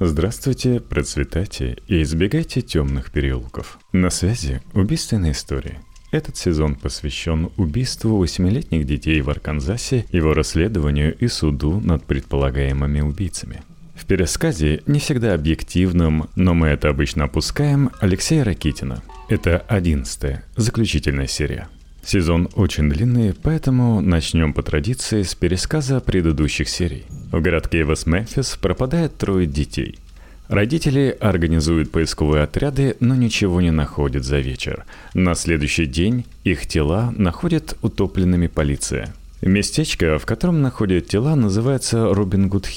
Здравствуйте, процветайте и избегайте темных переулков. На связи убийственная история. Этот сезон посвящен убийству восьмилетних детей в Арканзасе, его расследованию и суду над предполагаемыми убийцами. В пересказе, не всегда объективном, но мы это обычно опускаем, Алексея Ракитина. Это одиннадцатая, заключительная серия. Сезон очень длинный, поэтому начнем по традиции с пересказа предыдущих серий. В городке Вест-Мемфис пропадает трое детей. Родители организуют поисковые отряды, но ничего не находят за вечер. На следующий день их тела находят утопленными полиция. Местечко, в котором находят тела, называется Робин Гуд.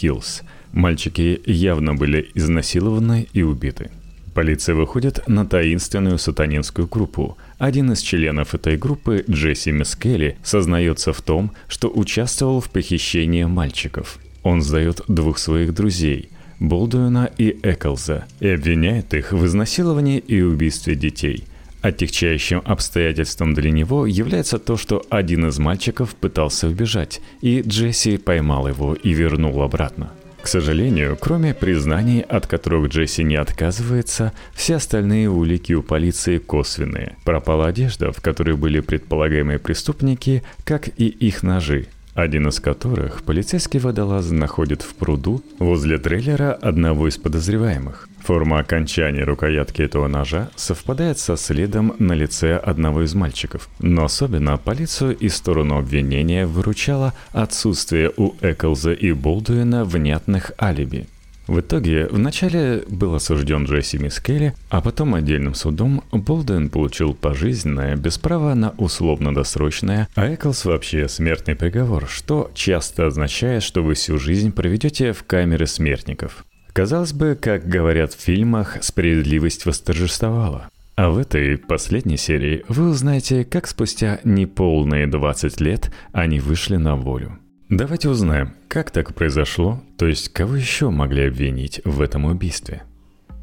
Мальчики явно были изнасилованы и убиты. Полиция выходит на таинственную сатанинскую группу. Один из членов этой группы, Джесси Мискелли, сознается в том, что участвовал в похищении мальчиков. Он сдает двух своих друзей – Болдуина и Эклза, и обвиняет их в изнасиловании и убийстве детей. Отягчающим обстоятельством для него является то, что один из мальчиков пытался убежать, и Джесси поймал его и вернул обратно. К сожалению, кроме признаний, от которых Джесси не отказывается, все остальные улики у полиции косвенные. Пропала одежда, в которой были предполагаемые преступники, как и их ножи, один из которых полицейский водолаз находит в пруду возле трейлера одного из подозреваемых. Форма окончания рукоятки этого ножа совпадает со следом на лице одного из мальчиков. Но особенно полицию и сторону обвинения выручало отсутствие у Эклза и Болдуина внятных алиби. В итоге, вначале был осужден Джесси Мискелли, а потом отдельным судом Болдуин получил пожизненное без права на условно-досрочное, а Эклс вообще смертный приговор, что часто означает, что вы всю жизнь проведете в камере смертников. Казалось бы, как говорят в фильмах, справедливость восторжествовала. А в этой последней серии вы узнаете, как спустя неполные 20 лет они вышли на волю. Давайте узнаем, как так произошло, то есть кого еще могли обвинить в этом убийстве.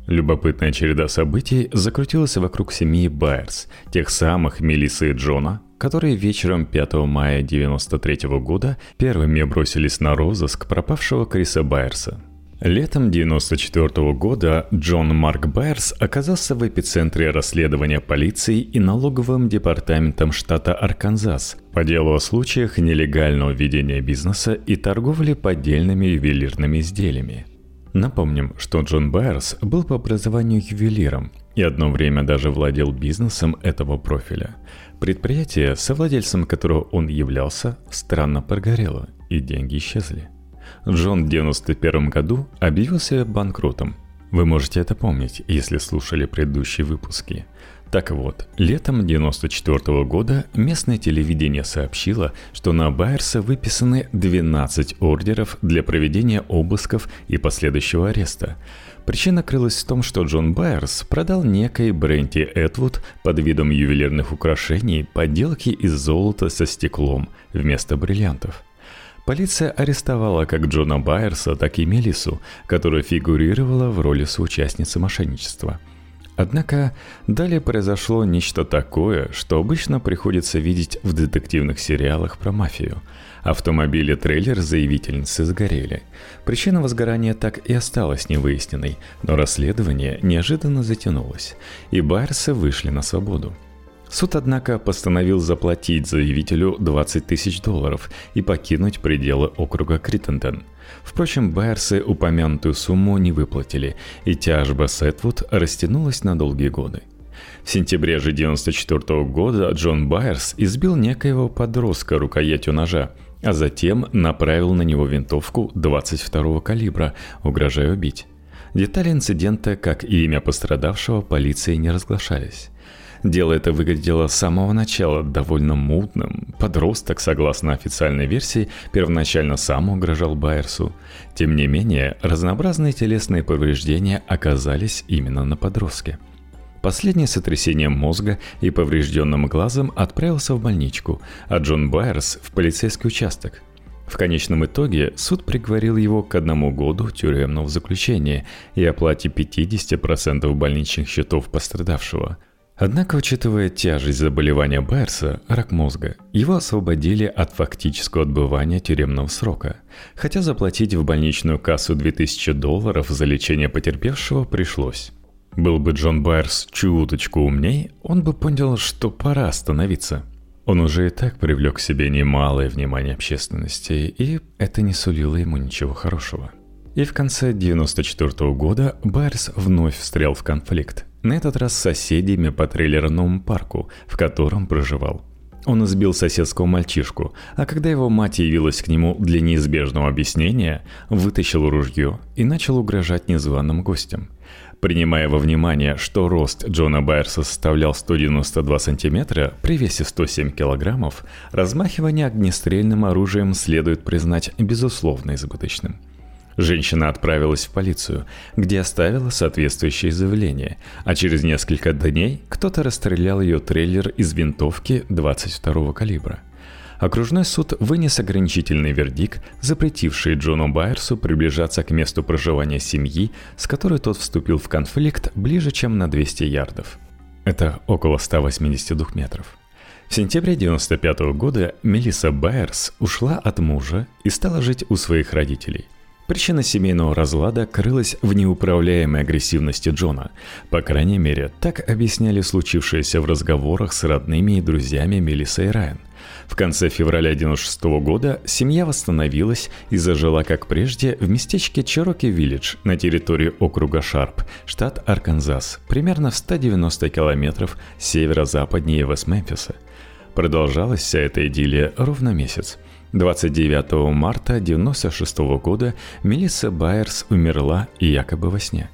Любопытная череда событий закрутилась вокруг семьи Байерс, тех самых Мелиссы и Джона, которые вечером 5 мая 1993 года первыми бросились на розыск пропавшего Криса Байерса – Летом 1994 года Джон Марк Байерс оказался в эпицентре расследования полиции и налоговым департаментом штата Арканзас по делу о случаях нелегального ведения бизнеса и торговли поддельными ювелирными изделиями. Напомним, что Джон Байерс был по образованию ювелиром и одно время даже владел бизнесом этого профиля. Предприятие, совладельцем которого он являлся, странно прогорело, и деньги исчезли. Джон в 91 году объявился банкротом. Вы можете это помнить, если слушали предыдущие выпуски. Так вот, летом 94 года местное телевидение сообщило, что на Байерса выписаны 12 ордеров для проведения обысков и последующего ареста. Причина крылась в том, что Джон Байерс продал некой Бренти Этвуд под видом ювелирных украшений подделки из золота со стеклом вместо бриллиантов – Полиция арестовала как Джона Байерса, так и Мелису, которая фигурировала в роли соучастницы мошенничества. Однако далее произошло нечто такое, что обычно приходится видеть в детективных сериалах про мафию. Автомобиль и трейлер заявительницы сгорели. Причина возгорания так и осталась невыясненной, но расследование неожиданно затянулось, и Байерсы вышли на свободу. Суд, однако, постановил заплатить заявителю 20 тысяч долларов и покинуть пределы округа Криттенден. Впрочем, Байерсы упомянутую сумму не выплатили, и тяжба Сетвуд растянулась на долгие годы. В сентябре же 1994 года Джон Байерс избил некоего подростка рукоятью ножа, а затем направил на него винтовку 22 калибра, угрожая убить. Детали инцидента, как и имя пострадавшего, полиции не разглашались. Дело это выглядело с самого начала довольно мутным. Подросток, согласно официальной версии, первоначально сам угрожал Байерсу. Тем не менее, разнообразные телесные повреждения оказались именно на подростке. Последнее сотрясение мозга и поврежденным глазом отправился в больничку, а Джон Байерс в полицейский участок. В конечном итоге суд приговорил его к одному году тюремного заключения и оплате 50% больничных счетов пострадавшего – Однако, учитывая тяжесть заболевания Байерса, рак мозга, его освободили от фактического отбывания тюремного срока. Хотя заплатить в больничную кассу 2000 долларов за лечение потерпевшего пришлось. Был бы Джон Байерс чуточку умней, он бы понял, что пора остановиться. Он уже и так привлек к себе немалое внимание общественности, и это не сулило ему ничего хорошего. И в конце 94 года Байерс вновь встрял в конфликт, на этот раз с соседями по трейлерному парку, в котором проживал. Он избил соседского мальчишку, а когда его мать явилась к нему для неизбежного объяснения, вытащил ружье и начал угрожать незваным гостям. Принимая во внимание, что рост Джона Байерса составлял 192 сантиметра при весе 107 килограммов, размахивание огнестрельным оружием следует признать безусловно избыточным – Женщина отправилась в полицию, где оставила соответствующее заявление, а через несколько дней кто-то расстрелял ее трейлер из винтовки 22-го калибра. Окружной суд вынес ограничительный вердикт, запретивший Джону Байерсу приближаться к месту проживания семьи, с которой тот вступил в конфликт ближе, чем на 200 ярдов. Это около 182 метров. В сентябре 1995 года Мелисса Байерс ушла от мужа и стала жить у своих родителей. Причина семейного разлада крылась в неуправляемой агрессивности Джона. По крайней мере, так объясняли случившееся в разговорах с родными и друзьями Мелисса и Райан. В конце февраля 1996 года семья восстановилась и зажила как прежде в местечке Чероки-Виллидж на территории округа Шарп, штат Арканзас, примерно в 190 километров северо-западнее Вест-Мемфиса. Продолжалась вся эта идиллия ровно месяц – 29 марта 1996 года Мелисса Байерс умерла якобы во сне.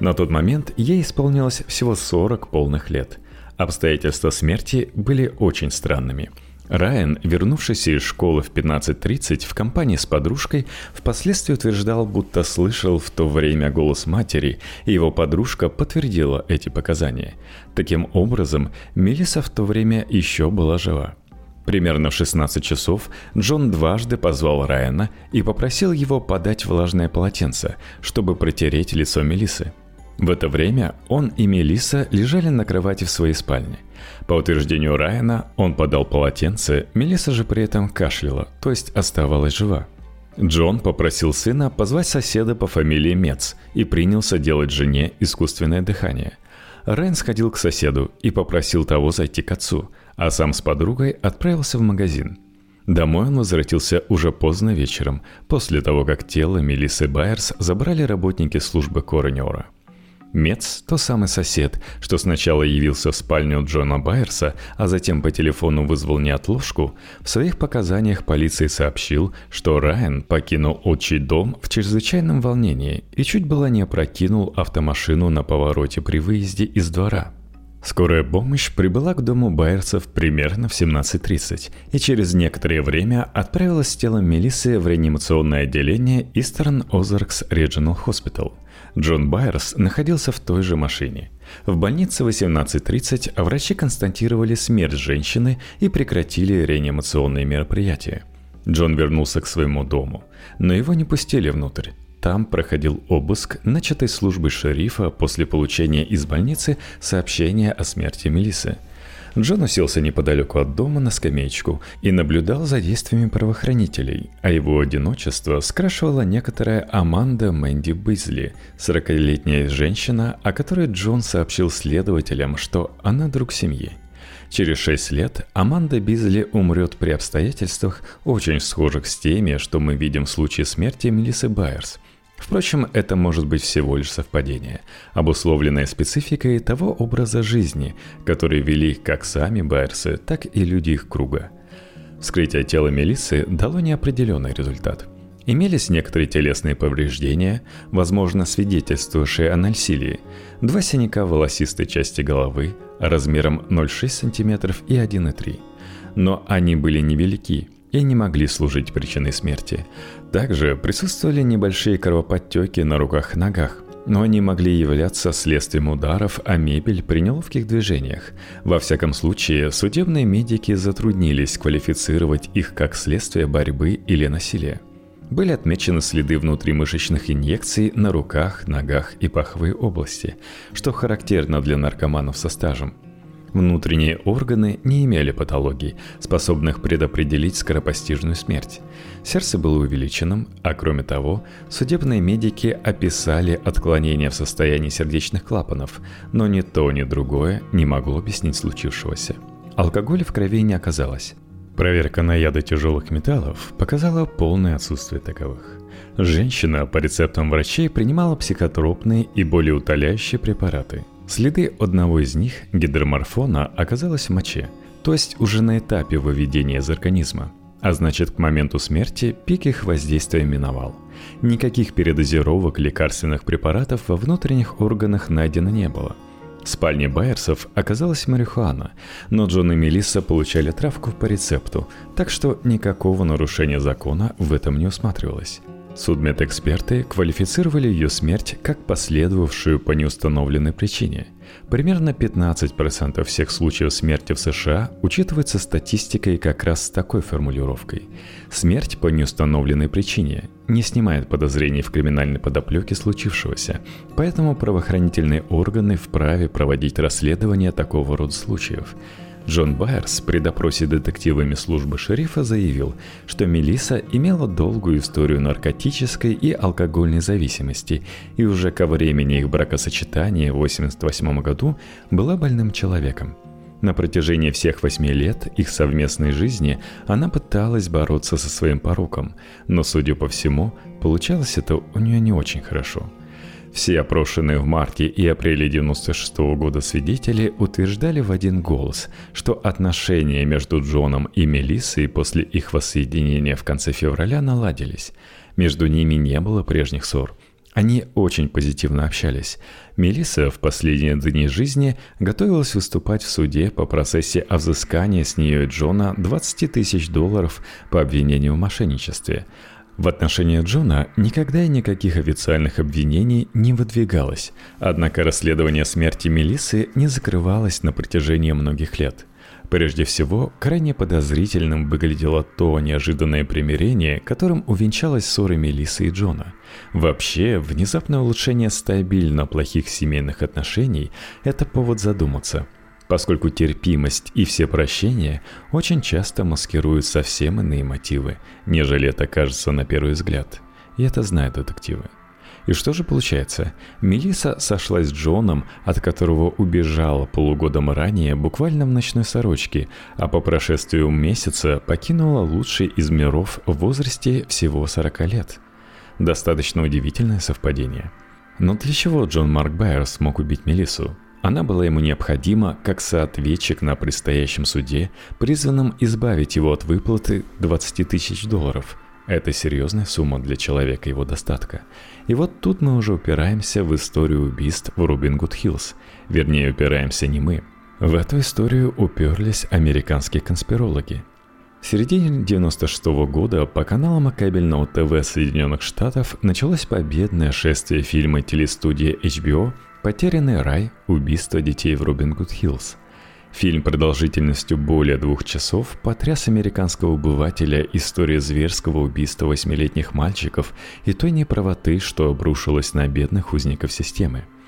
На тот момент ей исполнилось всего 40 полных лет. Обстоятельства смерти были очень странными. Райан, вернувшийся из школы в 15.30 в компании с подружкой, впоследствии утверждал, будто слышал в то время голос матери, и его подружка подтвердила эти показания. Таким образом, Мелиса в то время еще была жива. Примерно в 16 часов Джон дважды позвал Райана и попросил его подать влажное полотенце, чтобы протереть лицо Мелисы. В это время он и Мелиса лежали на кровати в своей спальне. По утверждению Райана, он подал полотенце, Мелиса же при этом кашляла, то есть оставалась жива. Джон попросил сына позвать соседа по фамилии Мец и принялся делать жене искусственное дыхание. Райан сходил к соседу и попросил того зайти к отцу – а сам с подругой отправился в магазин. Домой он возвратился уже поздно вечером, после того, как тело Мелиссы Байерс забрали работники службы коронера. Мец, то самый сосед, что сначала явился в спальню Джона Байерса, а затем по телефону вызвал неотложку, в своих показаниях полиции сообщил, что Райан покинул отчий дом в чрезвычайном волнении и чуть было не опрокинул автомашину на повороте при выезде из двора – Скорая помощь прибыла к дому Байерсов примерно в 17.30 и через некоторое время отправилась с телом Мелиссы в реанимационное отделение Eastern Ozarks Regional Hospital. Джон Байерс находился в той же машине. В больнице 18.30 врачи констатировали смерть женщины и прекратили реанимационные мероприятия. Джон вернулся к своему дому, но его не пустили внутрь. Там проходил обыск, начатый службой шерифа после получения из больницы сообщения о смерти Мелисы. Джон уселся неподалеку от дома на скамеечку и наблюдал за действиями правоохранителей, а его одиночество скрашивала некоторая Аманда Мэнди Бизли, 40-летняя женщина, о которой Джон сообщил следователям, что она друг семьи. Через шесть лет Аманда Бизли умрет при обстоятельствах, очень схожих с теми, что мы видим в случае смерти Мелисы Байерс – Впрочем, это может быть всего лишь совпадение, обусловленное спецификой того образа жизни, который вели как сами Байерсы, так и люди их круга. Вскрытие тела Мелиссы дало неопределенный результат. Имелись некоторые телесные повреждения, возможно, свидетельствующие о насилии, два синяка в волосистой части головы размером 0,6 см и 1,3 но они были невелики – и не могли служить причиной смерти. Также присутствовали небольшие кровоподтеки на руках и ногах, но они могли являться следствием ударов о мебель при неловких движениях. Во всяком случае, судебные медики затруднились квалифицировать их как следствие борьбы или насилия. Были отмечены следы внутримышечных инъекций на руках, ногах и паховой области, что характерно для наркоманов со стажем – Внутренние органы не имели патологий, способных предопределить скоропостижную смерть. Сердце было увеличенным, а кроме того, судебные медики описали отклонение в состоянии сердечных клапанов, но ни то, ни другое не могло объяснить случившегося. Алкоголя в крови не оказалось. Проверка на яды тяжелых металлов показала полное отсутствие таковых. Женщина по рецептам врачей принимала психотропные и более утоляющие препараты. Следы одного из них, гидроморфона, оказалось в моче, то есть уже на этапе выведения из организма. А значит, к моменту смерти пик их воздействия миновал. Никаких передозировок лекарственных препаратов во внутренних органах найдено не было – в спальне Байерсов оказалась марихуана, но Джон и Мелисса получали травку по рецепту, так что никакого нарушения закона в этом не усматривалось. Судмедэксперты квалифицировали ее смерть как последовавшую по неустановленной причине. Примерно 15% всех случаев смерти в США учитывается статистикой как раз с такой формулировкой. Смерть по неустановленной причине не снимает подозрений в криминальной подоплеке случившегося, поэтому правоохранительные органы вправе проводить расследование такого рода случаев – Джон Байерс при допросе детективами службы шерифа заявил, что Мелиса имела долгую историю наркотической и алкогольной зависимости и уже ко времени их бракосочетания в 1988 году была больным человеком. На протяжении всех восьми лет их совместной жизни она пыталась бороться со своим пороком, но, судя по всему, получалось это у нее не очень хорошо – все опрошенные в марте и апреле 96 года свидетели утверждали в один голос, что отношения между Джоном и Мелиссой после их воссоединения в конце февраля наладились. Между ними не было прежних ссор. Они очень позитивно общались. Мелисса в последние дни жизни готовилась выступать в суде по процессе о взыскании с нее Джона 20 тысяч долларов по обвинению в мошенничестве – в отношении Джона никогда и никаких официальных обвинений не выдвигалось, однако расследование смерти Мелисы не закрывалось на протяжении многих лет. Прежде всего, крайне подозрительным выглядело то неожиданное примирение, которым увенчалась ссора Мелисы и Джона. Вообще, внезапное улучшение стабильно плохих семейных отношений – это повод задуматься – поскольку терпимость и все прощения очень часто маскируют совсем иные мотивы, нежели это кажется на первый взгляд. И это знают детективы. И что же получается? Мелиса сошлась с Джоном, от которого убежала полугодом ранее буквально в ночной сорочке, а по прошествию месяца покинула лучший из миров в возрасте всего 40 лет. Достаточно удивительное совпадение. Но для чего Джон Марк Байерс смог убить Мелису? Она была ему необходима как соответчик на предстоящем суде, призванном избавить его от выплаты 20 тысяч долларов. Это серьезная сумма для человека его достатка. И вот тут мы уже упираемся в историю убийств в Рубингуд-Хиллз. Вернее, упираемся не мы. В эту историю уперлись американские конспирологи. В середине 96 -го года по каналам кабельного ТВ Соединенных Штатов началось победное шествие фильма телестудии HBO Потерянный рай. Убийство детей в Робин Гуд Хиллз. Фильм продолжительностью более двух часов потряс американского обывателя история зверского убийства восьмилетних мальчиков и той неправоты, что обрушилось на бедных узников системы –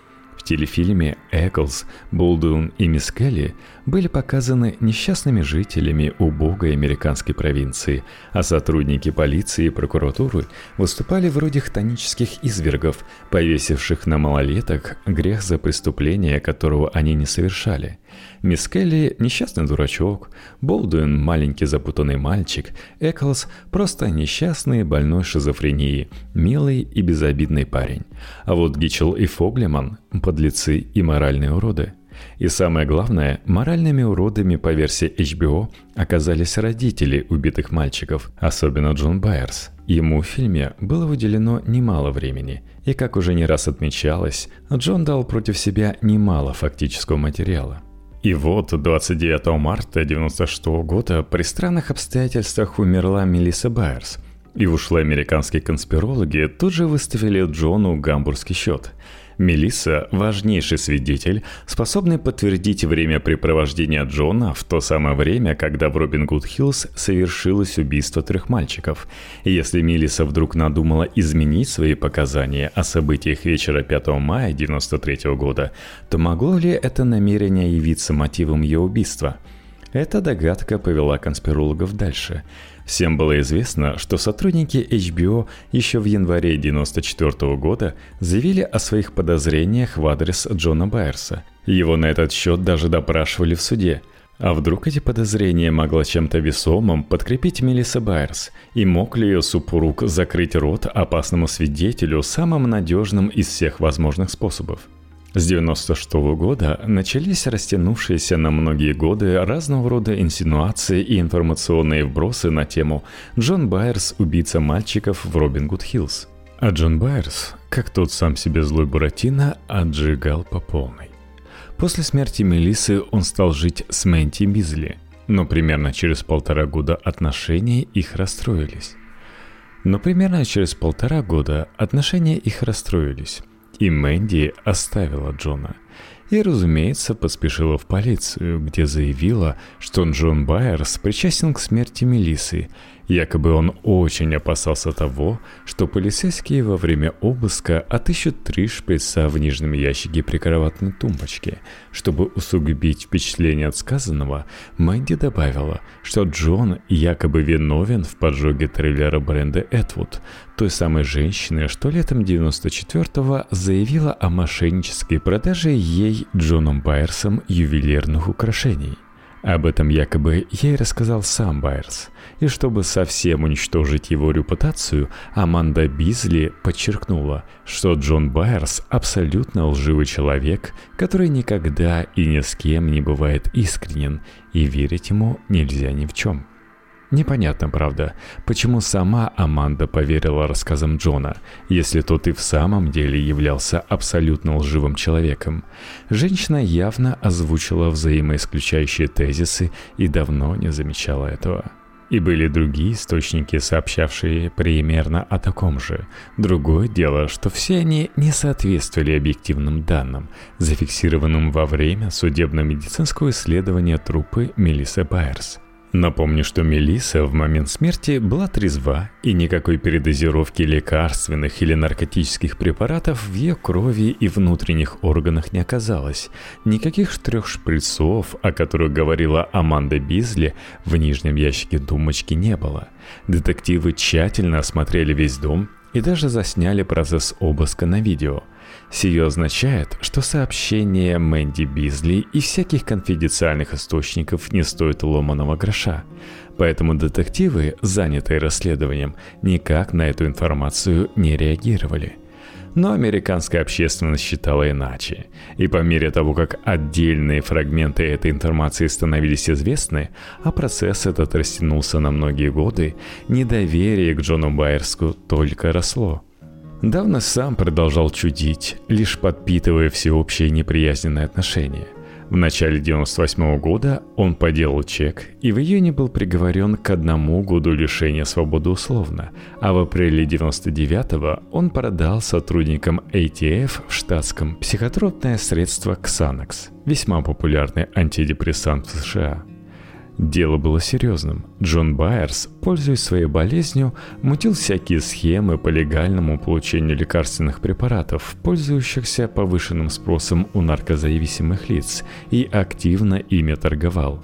в телефильме Эклс, Болдун и Мисс Келли были показаны несчастными жителями убогой американской провинции, а сотрудники полиции и прокуратуры выступали вроде хтонических извергов, повесивших на малолеток грех за преступление, которого они не совершали – Мисс Келли – несчастный дурачок, Болдуин – маленький запутанный мальчик, Эклс – просто несчастный больной шизофрении, милый и безобидный парень. А вот Гичел и Фоглеман – подлецы и моральные уроды. И самое главное, моральными уродами по версии HBO оказались родители убитых мальчиков, особенно Джон Байерс. Ему в фильме было выделено немало времени, и, как уже не раз отмечалось, Джон дал против себя немало фактического материала – и вот 29 марта 1996 года при странных обстоятельствах умерла Мелисса Байерс. И ушла американские конспирологи тут же выставили Джону гамбургский счет. Мелисса – важнейший свидетель, способный подтвердить времяпрепровождение Джона в то самое время, когда в Робин Гуд Хиллз совершилось убийство трех мальчиков. Если Мелисса вдруг надумала изменить свои показания о событиях вечера 5 мая 1993 года, то могло ли это намерение явиться мотивом ее убийства – эта догадка повела конспирологов дальше. Всем было известно, что сотрудники HBO еще в январе 1994 года заявили о своих подозрениях в адрес Джона Байерса. Его на этот счет даже допрашивали в суде. А вдруг эти подозрения могла чем-то весомым подкрепить Мелисса Байерс? И мог ли ее супруг закрыть рот опасному свидетелю самым надежным из всех возможных способов? С 96 -го года начались растянувшиеся на многие годы разного рода инсинуации и информационные вбросы на тему «Джон Байерс – убийца мальчиков в Робин Гуд Хиллз». А Джон Байерс, как тот сам себе злой Буратино, отжигал по полной. После смерти Мелисы он стал жить с Мэнди Бизли, но примерно через полтора года отношения их расстроились. Но примерно через полтора года отношения их расстроились. И Мэнди оставила Джона. И, разумеется, поспешила в полицию, где заявила, что Джон Байерс причастен к смерти Мелисы Якобы он очень опасался того, что полицейские во время обыска отыщут три шприца в нижнем ящике прикроватной тумбочки. Чтобы усугубить впечатление от сказанного, Мэнди добавила, что Джон якобы виновен в поджоге трейлера бренда Этвуд, той самой женщины, что летом 94-го заявила о мошеннической продаже ей Джоном Байерсом ювелирных украшений. Об этом якобы ей рассказал сам Байерс. И чтобы совсем уничтожить его репутацию, Аманда Бизли подчеркнула, что Джон Байерс абсолютно лживый человек, который никогда и ни с кем не бывает искренен, и верить ему нельзя ни в чем. Непонятно, правда, почему сама Аманда поверила рассказам Джона, если тот и в самом деле являлся абсолютно лживым человеком. Женщина явно озвучила взаимоисключающие тезисы и давно не замечала этого. И были другие источники, сообщавшие примерно о таком же. Другое дело, что все они не соответствовали объективным данным, зафиксированным во время судебно-медицинского исследования трупы Мелиссы Байерс. Напомню, что Мелиса в момент смерти была трезва, и никакой передозировки лекарственных или наркотических препаратов в ее крови и внутренних органах не оказалось. Никаких трех шприцов, о которых говорила Аманда Бизли, в нижнем ящике думочки не было. Детективы тщательно осмотрели весь дом и даже засняли процесс обыска на видео – Сие означает, что сообщения Мэнди Бизли и всяких конфиденциальных источников не стоят ломаного гроша. Поэтому детективы, занятые расследованием, никак на эту информацию не реагировали. Но американская общественность считала иначе. И по мере того, как отдельные фрагменты этой информации становились известны, а процесс этот растянулся на многие годы, недоверие к Джону Байерску только росло. Давно сам продолжал чудить, лишь подпитывая всеобщее неприязненное отношение. В начале 98 года он поделал чек и в июне был приговорен к одному году лишения свободы условно, а в апреле 99 он продал сотрудникам ATF в штатском психотропное средство Xanax, весьма популярный антидепрессант в США – Дело было серьезным. Джон Байерс, пользуясь своей болезнью, мутил всякие схемы по легальному получению лекарственных препаратов, пользующихся повышенным спросом у наркозависимых лиц, и активно ими торговал.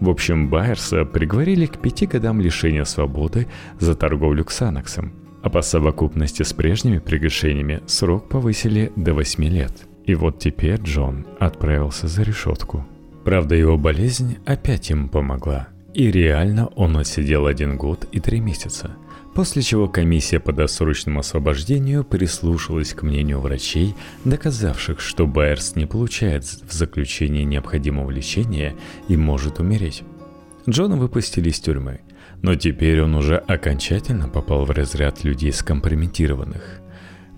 В общем, Байерса приговорили к пяти годам лишения свободы за торговлю ксаноксом, а по совокупности с прежними прегрешениями срок повысили до 8 лет. И вот теперь Джон отправился за решетку. Правда, его болезнь опять ему помогла. И реально он отсидел один год и три месяца. После чего комиссия по досрочному освобождению прислушалась к мнению врачей, доказавших, что Байерс не получает в заключении необходимого лечения и может умереть. Джона выпустили из тюрьмы, но теперь он уже окончательно попал в разряд людей скомпрометированных –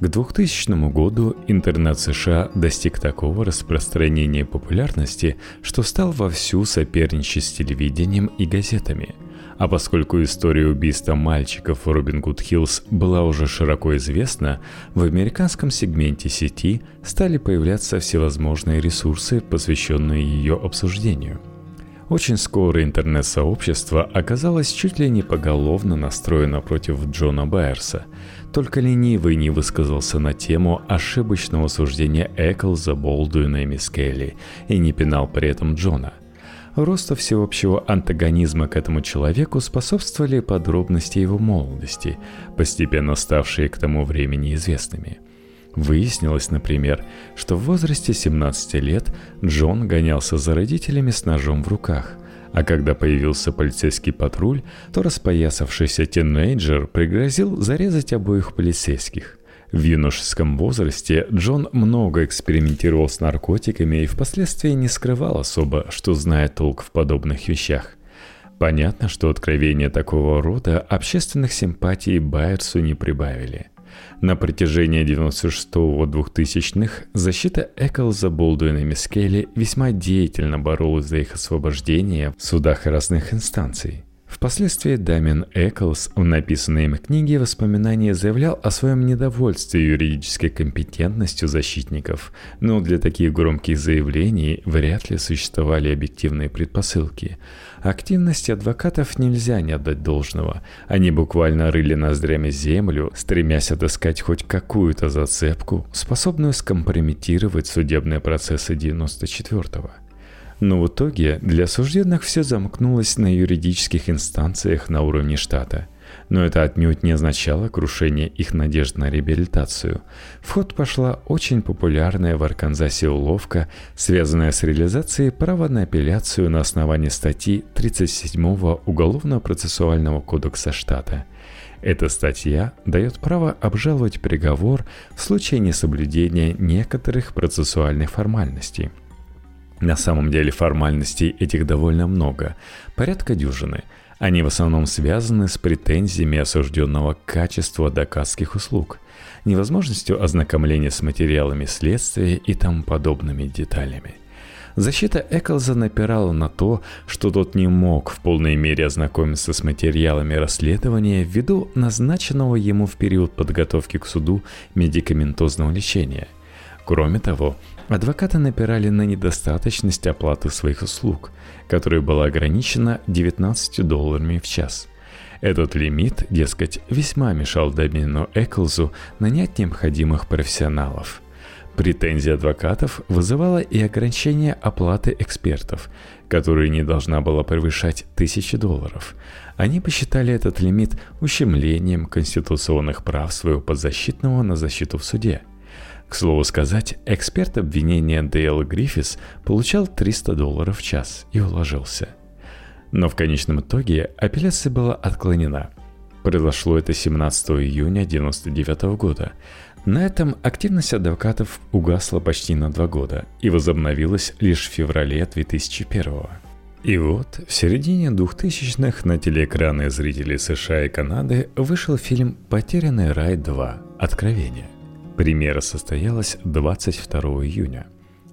к 2000 году интернет США достиг такого распространения популярности, что стал вовсю соперничать с телевидением и газетами. А поскольку история убийства мальчиков в Робин Гуд Хиллз была уже широко известна, в американском сегменте сети стали появляться всевозможные ресурсы, посвященные ее обсуждению. Очень скоро интернет-сообщество оказалось чуть ли не поголовно настроено против Джона Байерса. Только ленивый не высказался на тему ошибочного суждения Эклза, Болдуина и Мискелли и не пинал при этом Джона – Росту всеобщего антагонизма к этому человеку способствовали подробности его молодости, постепенно ставшие к тому времени известными. Выяснилось, например, что в возрасте 17 лет Джон гонялся за родителями с ножом в руках, а когда появился полицейский патруль, то распоясавшийся тинейджер пригрозил зарезать обоих полицейских. В юношеском возрасте Джон много экспериментировал с наркотиками и впоследствии не скрывал особо, что знает толк в подобных вещах. Понятно, что откровения такого рода общественных симпатий Байерсу не прибавили. На протяжении 96-2000-х защита Эклза, Болдуина и Мискелли весьма деятельно боролась за их освобождение в судах разных инстанций. Впоследствии Дамин Эклс в написанной им книге воспоминания заявлял о своем недовольстве юридической компетентностью защитников, но для таких громких заявлений вряд ли существовали объективные предпосылки. Активности адвокатов нельзя не отдать должного. Они буквально рыли ноздрями землю, стремясь отыскать хоть какую-то зацепку, способную скомпрометировать судебные процессы 94-го. Но в итоге для осужденных все замкнулось на юридических инстанциях на уровне штата. Но это отнюдь не означало крушение их надежд на реабилитацию. В ход пошла очень популярная в Арканзасе уловка, связанная с реализацией права на апелляцию на основании статьи 37 Уголовно-процессуального кодекса штата – эта статья дает право обжаловать приговор в случае несоблюдения некоторых процессуальных формальностей – на самом деле формальностей этих довольно много, порядка дюжины. Они в основном связаны с претензиями осужденного качества доказских услуг, невозможностью ознакомления с материалами следствия и тому подобными деталями. Защита Эклза напирала на то, что тот не мог в полной мере ознакомиться с материалами расследования ввиду назначенного ему в период подготовки к суду медикаментозного лечения. Кроме того, Адвокаты напирали на недостаточность оплаты своих услуг, которая была ограничена 19 долларами в час. Этот лимит, дескать, весьма мешал Дамину Эклзу нанять необходимых профессионалов. Претензия адвокатов вызывала и ограничение оплаты экспертов, которая не должна была превышать тысячи долларов. Они посчитали этот лимит ущемлением конституционных прав своего подзащитного на защиту в суде – к слову сказать, эксперт обвинения Дейл Гриффис получал 300 долларов в час и уложился. Но в конечном итоге апелляция была отклонена. Произошло это 17 июня 1999 года. На этом активность адвокатов угасла почти на два года и возобновилась лишь в феврале 2001 и вот, в середине 2000-х на телеэкраны зрителей США и Канады вышел фильм «Потерянный рай 2. Откровение». Премьера состоялась 22 июня.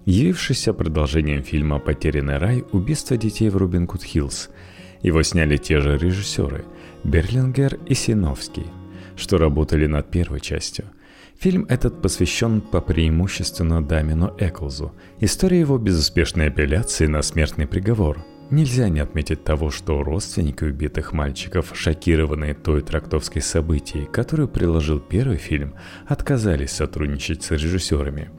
Явившийся продолжением фильма «Потерянный рай. Убийство детей в Рубинкут-Хиллз». Его сняли те же режиссеры – Берлингер и Синовский, что работали над первой частью. Фильм этот посвящен по преимущественно Дамину Эклзу, истории его безуспешной апелляции на смертный приговор – Нельзя не отметить того, что родственники убитых мальчиков, шокированные той трактовской событией, которую приложил первый фильм, отказались сотрудничать с режиссерами.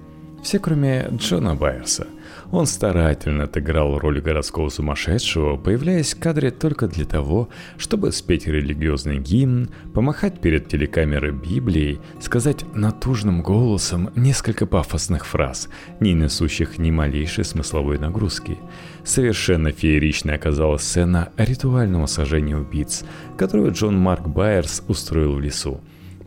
Все, кроме Джона Байерса – он старательно отыграл роль городского сумасшедшего, появляясь в кадре только для того, чтобы спеть религиозный гимн, помахать перед телекамерой Библией, сказать натужным голосом несколько пафосных фраз, не несущих ни малейшей смысловой нагрузки. Совершенно фееричной оказалась сцена ритуального сожжения убийц, которую Джон Марк Байерс устроил в лесу.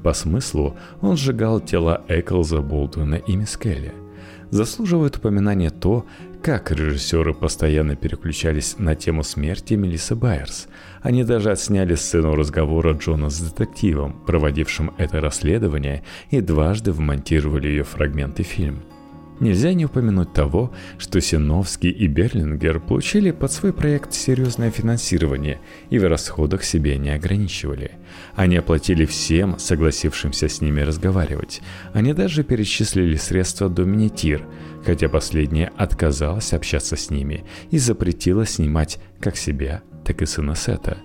По смыслу он сжигал тела Эклза, Болдуина и Мискеля – Заслуживает упоминания то, как режиссеры постоянно переключались на тему смерти Мелиссы Байерс. Они даже отсняли сцену разговора Джона с детективом, проводившим это расследование, и дважды вмонтировали ее фрагменты фильм. Нельзя не упомянуть того, что Синовский и Берлингер получили под свой проект серьезное финансирование и в расходах себе не ограничивали. Они оплатили всем, согласившимся с ними разговаривать. Они даже перечислили средства Доминитир, хотя последняя отказалась общаться с ними и запретила снимать как себя, так и сына Сета.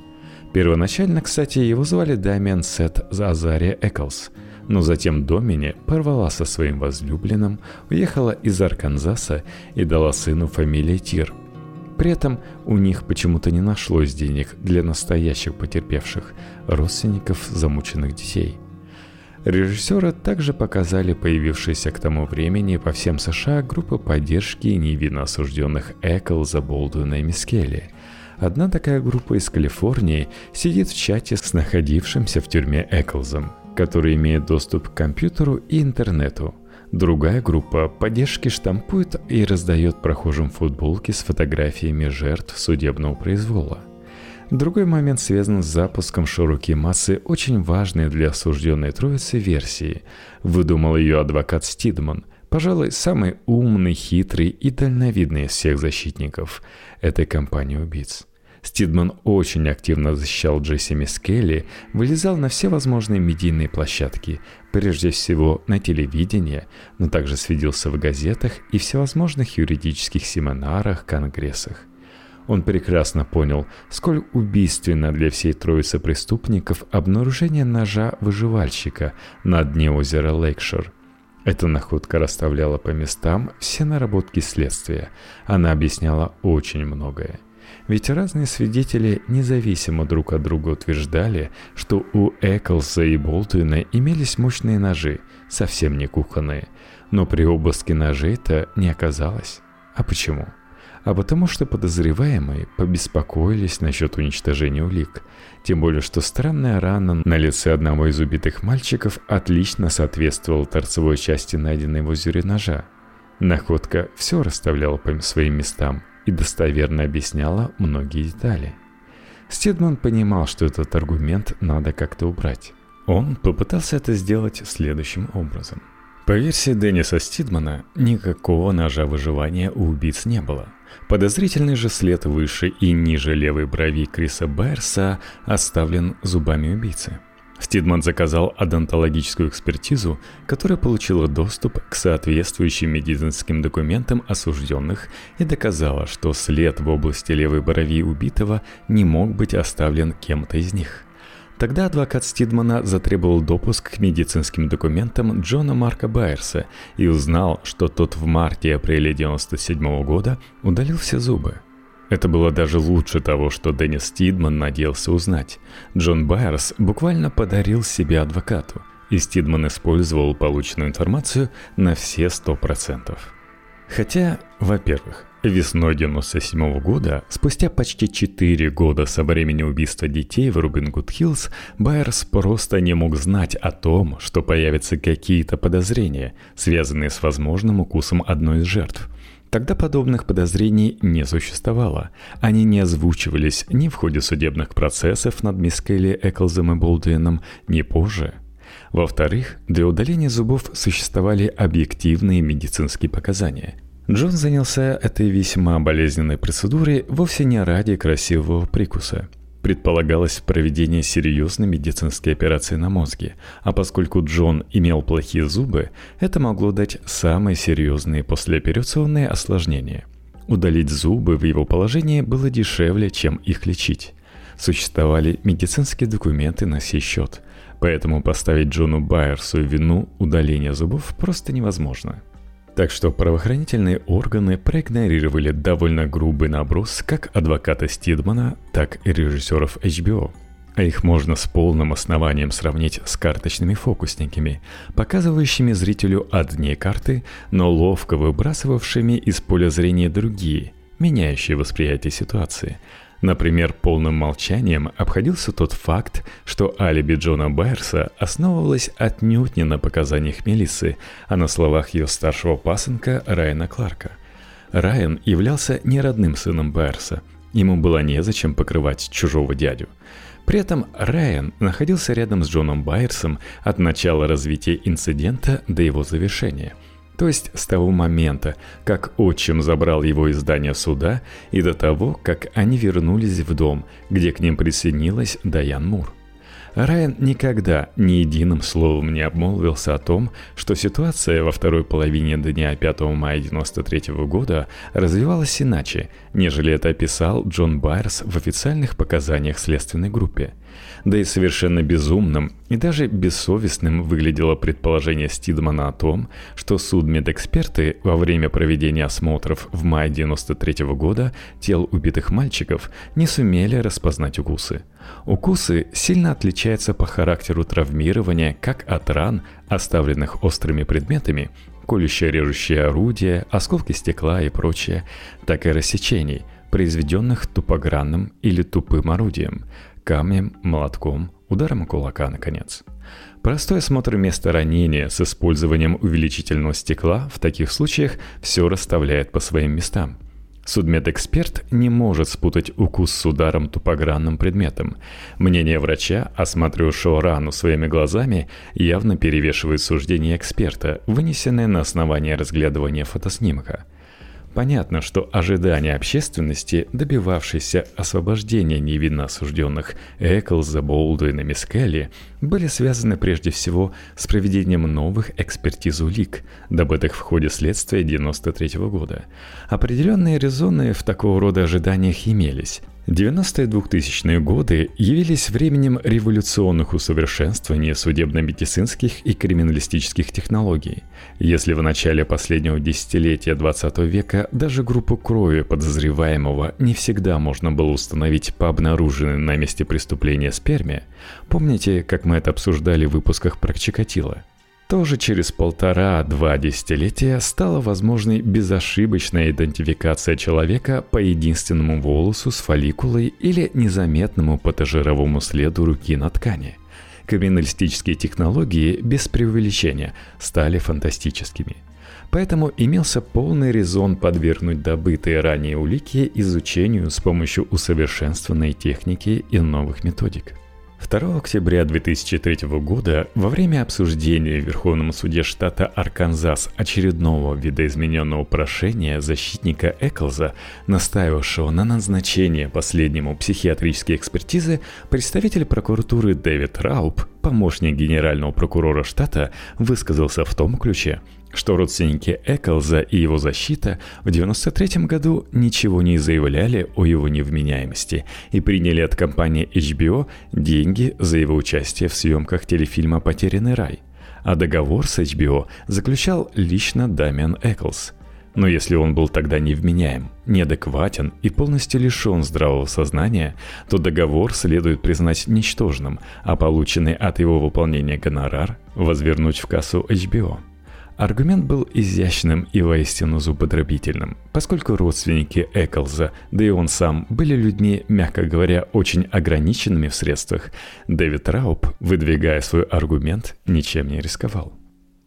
Первоначально, кстати, его звали Дамиан Сет Азария Эклс – но затем Домини порвала со своим возлюбленным, уехала из Арканзаса и дала сыну фамилию Тир. При этом у них почему-то не нашлось денег для настоящих потерпевших, родственников замученных детей. Режиссеры также показали появившиеся к тому времени по всем США группы поддержки невинно осужденных Эклза, Болдуина и Мискелли. Одна такая группа из Калифорнии сидит в чате с находившимся в тюрьме Эклзом – который имеет доступ к компьютеру и интернету. Другая группа поддержки штампует и раздает прохожим футболки с фотографиями жертв судебного произвола. Другой момент связан с запуском широкой массы очень важной для осужденной троицы версии. Выдумал ее адвокат Стидман, пожалуй, самый умный, хитрый и дальновидный из всех защитников этой компании убийц. Стидман очень активно защищал Джесси Мискелли, вылезал на все возможные медийные площадки, прежде всего на телевидении, но также свидился в газетах и всевозможных юридических семинарах, конгрессах. Он прекрасно понял, сколь убийственно для всей троицы преступников обнаружение ножа выживальщика на дне озера Лейкшир. Эта находка расставляла по местам все наработки следствия. Она объясняла очень многое. Ведь разные свидетели независимо друг от друга утверждали, что у Эклса и Болтуина имелись мощные ножи, совсем не кухонные. Но при обыске ножей-то не оказалось. А почему? А потому что подозреваемые побеспокоились насчет уничтожения улик. Тем более, что странная рана на лице одного из убитых мальчиков отлично соответствовала торцевой части найденной в озере ножа. Находка все расставляла по своим местам – и достоверно объясняла многие детали. Стедман понимал, что этот аргумент надо как-то убрать. Он попытался это сделать следующим образом. По версии Денниса Стидмана, никакого ножа выживания у убийц не было. Подозрительный же след выше и ниже левой брови Криса Байерса оставлен зубами убийцы – Стидман заказал одонтологическую экспертизу, которая получила доступ к соответствующим медицинским документам осужденных и доказала, что след в области левой брови убитого не мог быть оставлен кем-то из них. Тогда адвокат Стидмана затребовал допуск к медицинским документам Джона Марка Байерса и узнал, что тот в марте-апреле 1997 года удалил все зубы. Это было даже лучше того, что Деннис Стидман надеялся узнать. Джон Байерс буквально подарил себе адвокату, и Стидман использовал полученную информацию на все сто процентов. Хотя, во-первых, весной 97 года, спустя почти 4 года со времени убийства детей в Рубин Гуд Хиллз, Байерс просто не мог знать о том, что появятся какие-то подозрения, связанные с возможным укусом одной из жертв. Тогда подобных подозрений не существовало. Они не озвучивались ни в ходе судебных процессов над Мискелли, Эклзом и Болдуином, ни позже. Во-вторых, для удаления зубов существовали объективные медицинские показания. Джон занялся этой весьма болезненной процедурой вовсе не ради красивого прикуса – Предполагалось проведение серьезной медицинской операции на мозге, а поскольку Джон имел плохие зубы, это могло дать самые серьезные послеоперационные осложнения. Удалить зубы в его положении было дешевле, чем их лечить. Существовали медицинские документы на сей счет, поэтому поставить Джону Байерсу вину удаления зубов просто невозможно – так что правоохранительные органы проигнорировали довольно грубый наброс как адвоката Стидмана, так и режиссеров HBO. А их можно с полным основанием сравнить с карточными фокусниками, показывающими зрителю одни карты, но ловко выбрасывавшими из поля зрения другие, меняющие восприятие ситуации – Например, полным молчанием обходился тот факт, что алиби Джона Байерса основывалось отнюдь не на показаниях Мелиссы, а на словах ее старшего пасынка Райана Кларка. Райан являлся не родным сыном Байерса. Ему было незачем покрывать чужого дядю. При этом Райан находился рядом с Джоном Байерсом от начала развития инцидента до его завершения – то есть с того момента, как отчим забрал его из здания суда, и до того, как они вернулись в дом, где к ним присоединилась Даян Мур. Райан никогда ни единым словом не обмолвился о том, что ситуация во второй половине дня 5 мая 1993 года развивалась иначе, нежели это описал Джон Байерс в официальных показаниях следственной группе – да и совершенно безумным и даже бессовестным выглядело предположение Стидмана о том, что судмедэксперты во время проведения осмотров в мае 93 года тел убитых мальчиков не сумели распознать укусы. Укусы сильно отличаются по характеру травмирования как от ран, оставленных острыми предметами, колюще-режущие орудия, осколки стекла и прочее, так и рассечений, произведенных тупогранным или тупым орудием – камнем, молотком, ударом кулака, наконец. Простой осмотр места ранения с использованием увеличительного стекла в таких случаях все расставляет по своим местам. Судмедэксперт не может спутать укус с ударом тупогранным предметом. Мнение врача, осматривавшего рану своими глазами, явно перевешивает суждение эксперта, вынесенное на основании разглядывания фотоснимка – Понятно, что ожидания общественности, добивавшейся освобождения невинно осужденных Эклза, Болдуина, Мискелли, были связаны прежде всего с проведением новых экспертиз улик, добытых в ходе следствия 1993 года. Определенные резоны в такого рода ожиданиях имелись, 90-е 2000-е годы явились временем революционных усовершенствований судебно-медицинских и криминалистических технологий. Если в начале последнего десятилетия 20 века даже группу крови подозреваемого не всегда можно было установить по обнаруженной на месте преступления сперме, помните, как мы это обсуждали в выпусках про Чикатило – тоже через полтора-два десятилетия стала возможной безошибочная идентификация человека по единственному волосу с фолликулой или незаметному патожировому следу руки на ткани. Криминалистические технологии, без преувеличения, стали фантастическими. Поэтому имелся полный резон подвергнуть добытые ранее улики изучению с помощью усовершенствованной техники и новых методик – 2 октября 2003 года во время обсуждения в Верховном суде штата Арканзас очередного видоизмененного прошения защитника Эклза, настаивавшего на назначении последнему психиатрической экспертизы, представитель прокуратуры Дэвид Рауб, помощник генерального прокурора штата, высказался в том ключе, что родственники Эклза и его защита в 1993 году ничего не заявляли о его невменяемости и приняли от компании HBO деньги за его участие в съемках телефильма «Потерянный рай», а договор с HBO заключал лично Дамиан Эклс. Но если он был тогда невменяем, неадекватен и полностью лишен здравого сознания, то договор следует признать ничтожным, а полученный от его выполнения гонорар возвернуть в кассу HBO – Аргумент был изящным и воистину зубодробительным, поскольку родственники Эклза, да и он сам, были людьми, мягко говоря, очень ограниченными в средствах, Дэвид Рауб, выдвигая свой аргумент, ничем не рисковал.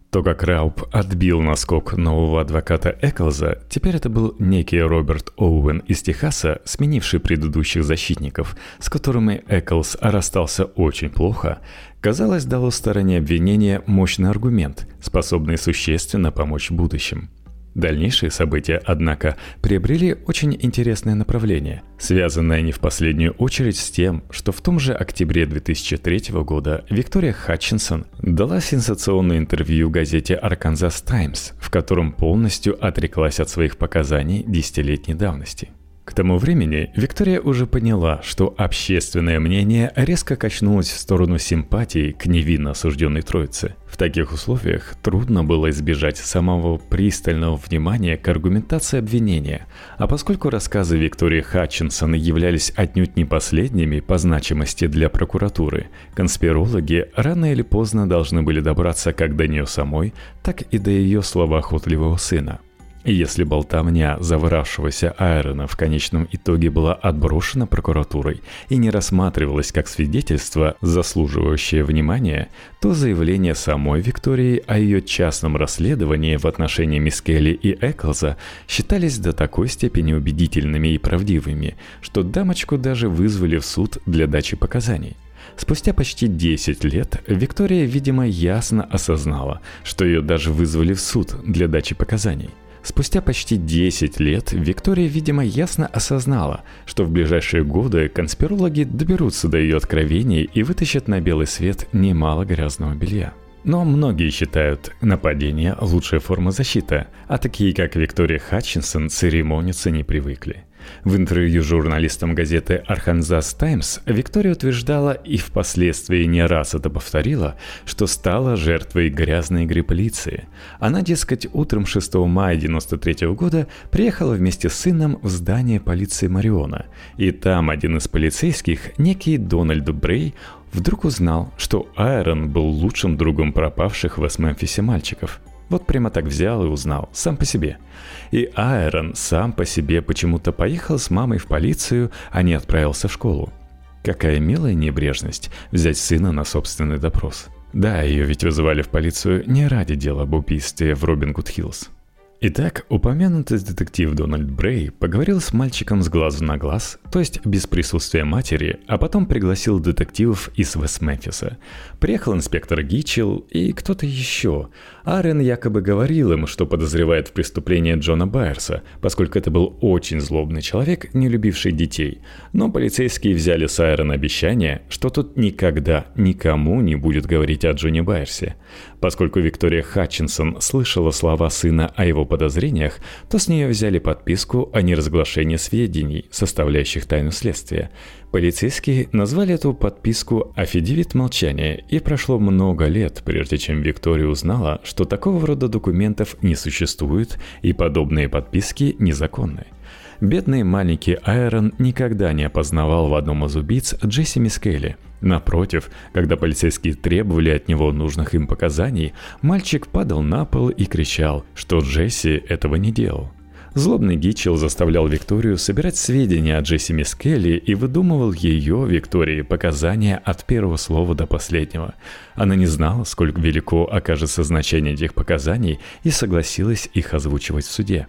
То, как Рауб отбил наскок нового адвоката Эклза, теперь это был некий Роберт Оуэн из Техаса, сменивший предыдущих защитников, с которыми Эклз расстался очень плохо, казалось, дало стороне обвинения мощный аргумент, способный существенно помочь в будущем. Дальнейшие события, однако, приобрели очень интересное направление, связанное не в последнюю очередь с тем, что в том же октябре 2003 года Виктория Хатчинсон дала сенсационное интервью газете Arkansas Times, в котором полностью отреклась от своих показаний десятилетней давности. Тому времени Виктория уже поняла, что общественное мнение резко качнулось в сторону симпатии к невинно осужденной троице. В таких условиях трудно было избежать самого пристального внимания к аргументации обвинения, а поскольку рассказы Виктории Хатчинсон являлись отнюдь не последними по значимости для прокуратуры, конспирологи рано или поздно должны были добраться как до нее самой, так и до ее словоохотливого сына – если болтовня завравшегося Айрона в конечном итоге была отброшена прокуратурой и не рассматривалась как свидетельство, заслуживающее внимания, то заявления самой Виктории о ее частном расследовании в отношении Мискелли и Эклза считались до такой степени убедительными и правдивыми, что дамочку даже вызвали в суд для дачи показаний – Спустя почти 10 лет Виктория, видимо, ясно осознала, что ее даже вызвали в суд для дачи показаний. Спустя почти 10 лет Виктория, видимо, ясно осознала, что в ближайшие годы конспирологи доберутся до ее откровений и вытащат на белый свет немало грязного белья. Но многие считают нападение лучшая форма защиты, а такие, как Виктория Хатчинсон, церемониться не привыкли. В интервью журналистам газеты «Арханзас Таймс» Виктория утверждала и впоследствии не раз это повторила, что стала жертвой грязной игры полиции. Она, дескать, утром 6 мая 93 года приехала вместе с сыном в здание полиции Мариона, и там один из полицейских, некий Дональд Брей, вдруг узнал, что Айрон был лучшим другом пропавших в Эс-Мемфисе мальчиков – вот прямо так взял и узнал, сам по себе. И Айрон сам по себе почему-то поехал с мамой в полицию, а не отправился в школу. Какая милая небрежность взять сына на собственный допрос. Да, ее ведь вызывали в полицию не ради дела об убийстве в Робин Гуд Хиллз. Итак, упомянутый детектив Дональд Брей поговорил с мальчиком с глазу на глаз, то есть без присутствия матери, а потом пригласил детективов из Вест-Мемфиса. Приехал инспектор Гичел и кто-то еще. Арен якобы говорил им, что подозревает в преступлении Джона Байерса, поскольку это был очень злобный человек, не любивший детей. Но полицейские взяли с Айрена обещание, что тот никогда никому не будет говорить о Джоне Байерсе. Поскольку Виктория Хатчинсон слышала слова сына о его подозрениях, то с нее взяли подписку о неразглашении сведений, составляющих тайну следствия. Полицейские назвали эту подписку «Афидивит молчания», и прошло много лет, прежде чем Виктория узнала, что такого рода документов не существует и подобные подписки незаконны. Бедный маленький Айрон никогда не опознавал в одном из убийц Джесси Мискелли. Напротив, когда полицейские требовали от него нужных им показаний, мальчик падал на пол и кричал, что Джесси этого не делал. Злобный Гитчел заставлял Викторию собирать сведения о Джесси Мискелли и выдумывал ее, Виктории, показания от первого слова до последнего. Она не знала, сколько велико окажется значение этих показаний и согласилась их озвучивать в суде.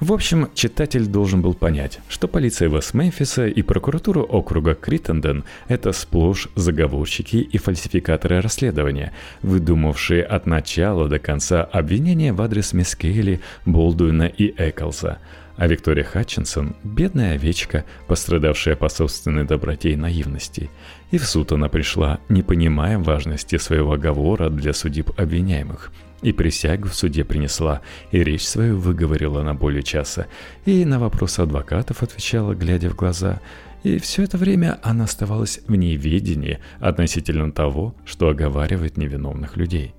В общем, читатель должен был понять, что полиция Вест-Мемфиса и прокуратура округа Криттенден – это сплошь заговорщики и фальсификаторы расследования, выдумавшие от начала до конца обвинения в адрес Мискейли, Болдуина и Эклза. А Виктория Хатчинсон – бедная овечка, пострадавшая по собственной доброте и наивности. И в суд она пришла, не понимая важности своего оговора для судеб обвиняемых – и присягу в суде принесла, и речь свою выговорила на более часа, и на вопросы адвокатов отвечала, глядя в глаза, и все это время она оставалась в неведении относительно того, что оговаривает невиновных людей.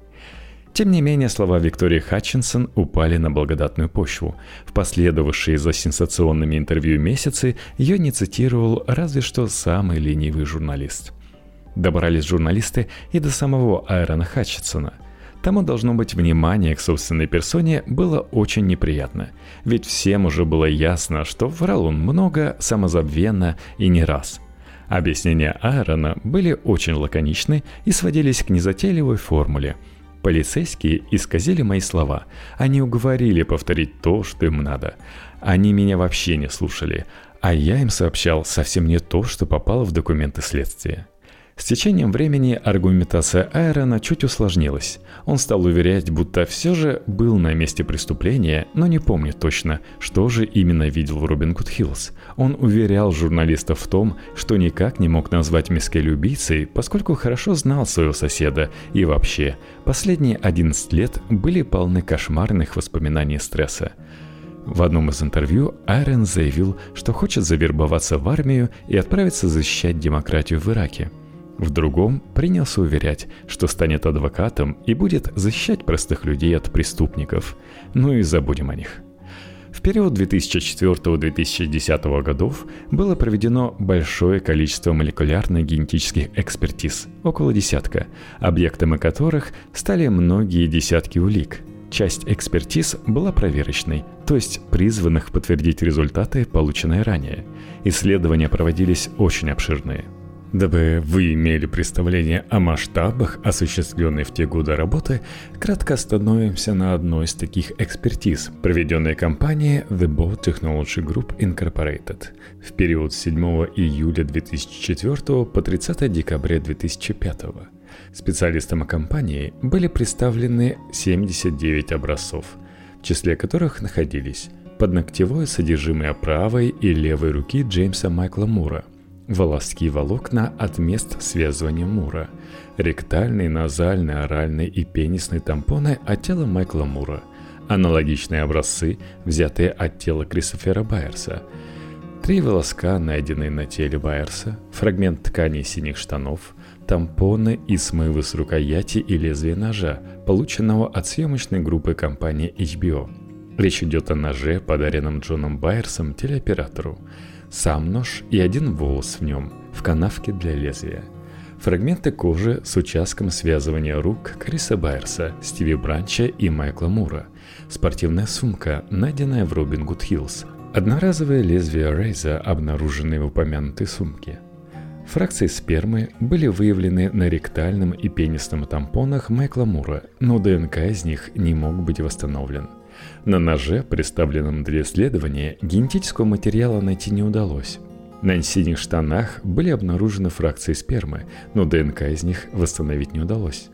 Тем не менее, слова Виктории Хатчинсон упали на благодатную почву. В последовавшие за сенсационными интервью месяцы ее не цитировал разве что самый ленивый журналист. Добрались журналисты и до самого Айрона Хатчинсона – Тому должно быть внимание к собственной персоне было очень неприятно, ведь всем уже было ясно, что врал он много, самозабвенно и не раз. Объяснения Аарона были очень лаконичны и сводились к незатейливой формуле. Полицейские исказили мои слова. Они уговорили повторить то, что им надо. Они меня вообще не слушали, а я им сообщал совсем не то, что попало в документы следствия. С течением времени аргументация Айрона чуть усложнилась. Он стал уверять, будто все же был на месте преступления, но не помнит точно, что же именно видел в Робин Гуд Хиллз. Он уверял журналистов в том, что никак не мог назвать Мискель убийцей, поскольку хорошо знал своего соседа и вообще, последние 11 лет были полны кошмарных воспоминаний стресса. В одном из интервью Айрон заявил, что хочет завербоваться в армию и отправиться защищать демократию в Ираке – в другом принялся уверять, что станет адвокатом и будет защищать простых людей от преступников. Ну и забудем о них. В период 2004-2010 годов было проведено большое количество молекулярно-генетических экспертиз, около десятка, объектами которых стали многие десятки улик. Часть экспертиз была проверочной, то есть призванных подтвердить результаты, полученные ранее. Исследования проводились очень обширные – Дабы вы имели представление о масштабах осуществленной в те годы работы, кратко остановимся на одной из таких экспертиз, проведенной компанией The Boat Technology Group Incorporated в период с 7 июля 2004 по 30 декабря 2005. Специалистам компании были представлены 79 образцов, в числе которых находились подногтевое содержимое правой и левой руки Джеймса Майкла Мура – волоски волокна от мест связывания Мура, ректальные, назальные, оральные и пенисные тампоны от тела Майкла Мура, аналогичные образцы, взятые от тела Кристофера Байерса, три волоска, найденные на теле Байерса, фрагмент ткани синих штанов, тампоны и смывы с рукояти и лезвия ножа, полученного от съемочной группы компании HBO. Речь идет о ноже, подаренном Джоном Байерсом телеоператору – сам нож и один волос в нем, в канавке для лезвия. Фрагменты кожи с участком связывания рук Криса Байерса, Стиви Бранча и Майкла Мура. Спортивная сумка, найденная в Робин Гуд Хиллз. Одноразовое лезвие Рейза, обнаруженное в упомянутой сумке. Фракции спермы были выявлены на ректальном и пенисном тампонах Майкла Мура, но ДНК из них не мог быть восстановлен – на ноже, представленном для исследования, генетического материала найти не удалось. На синих штанах были обнаружены фракции спермы, но ДНК из них восстановить не удалось.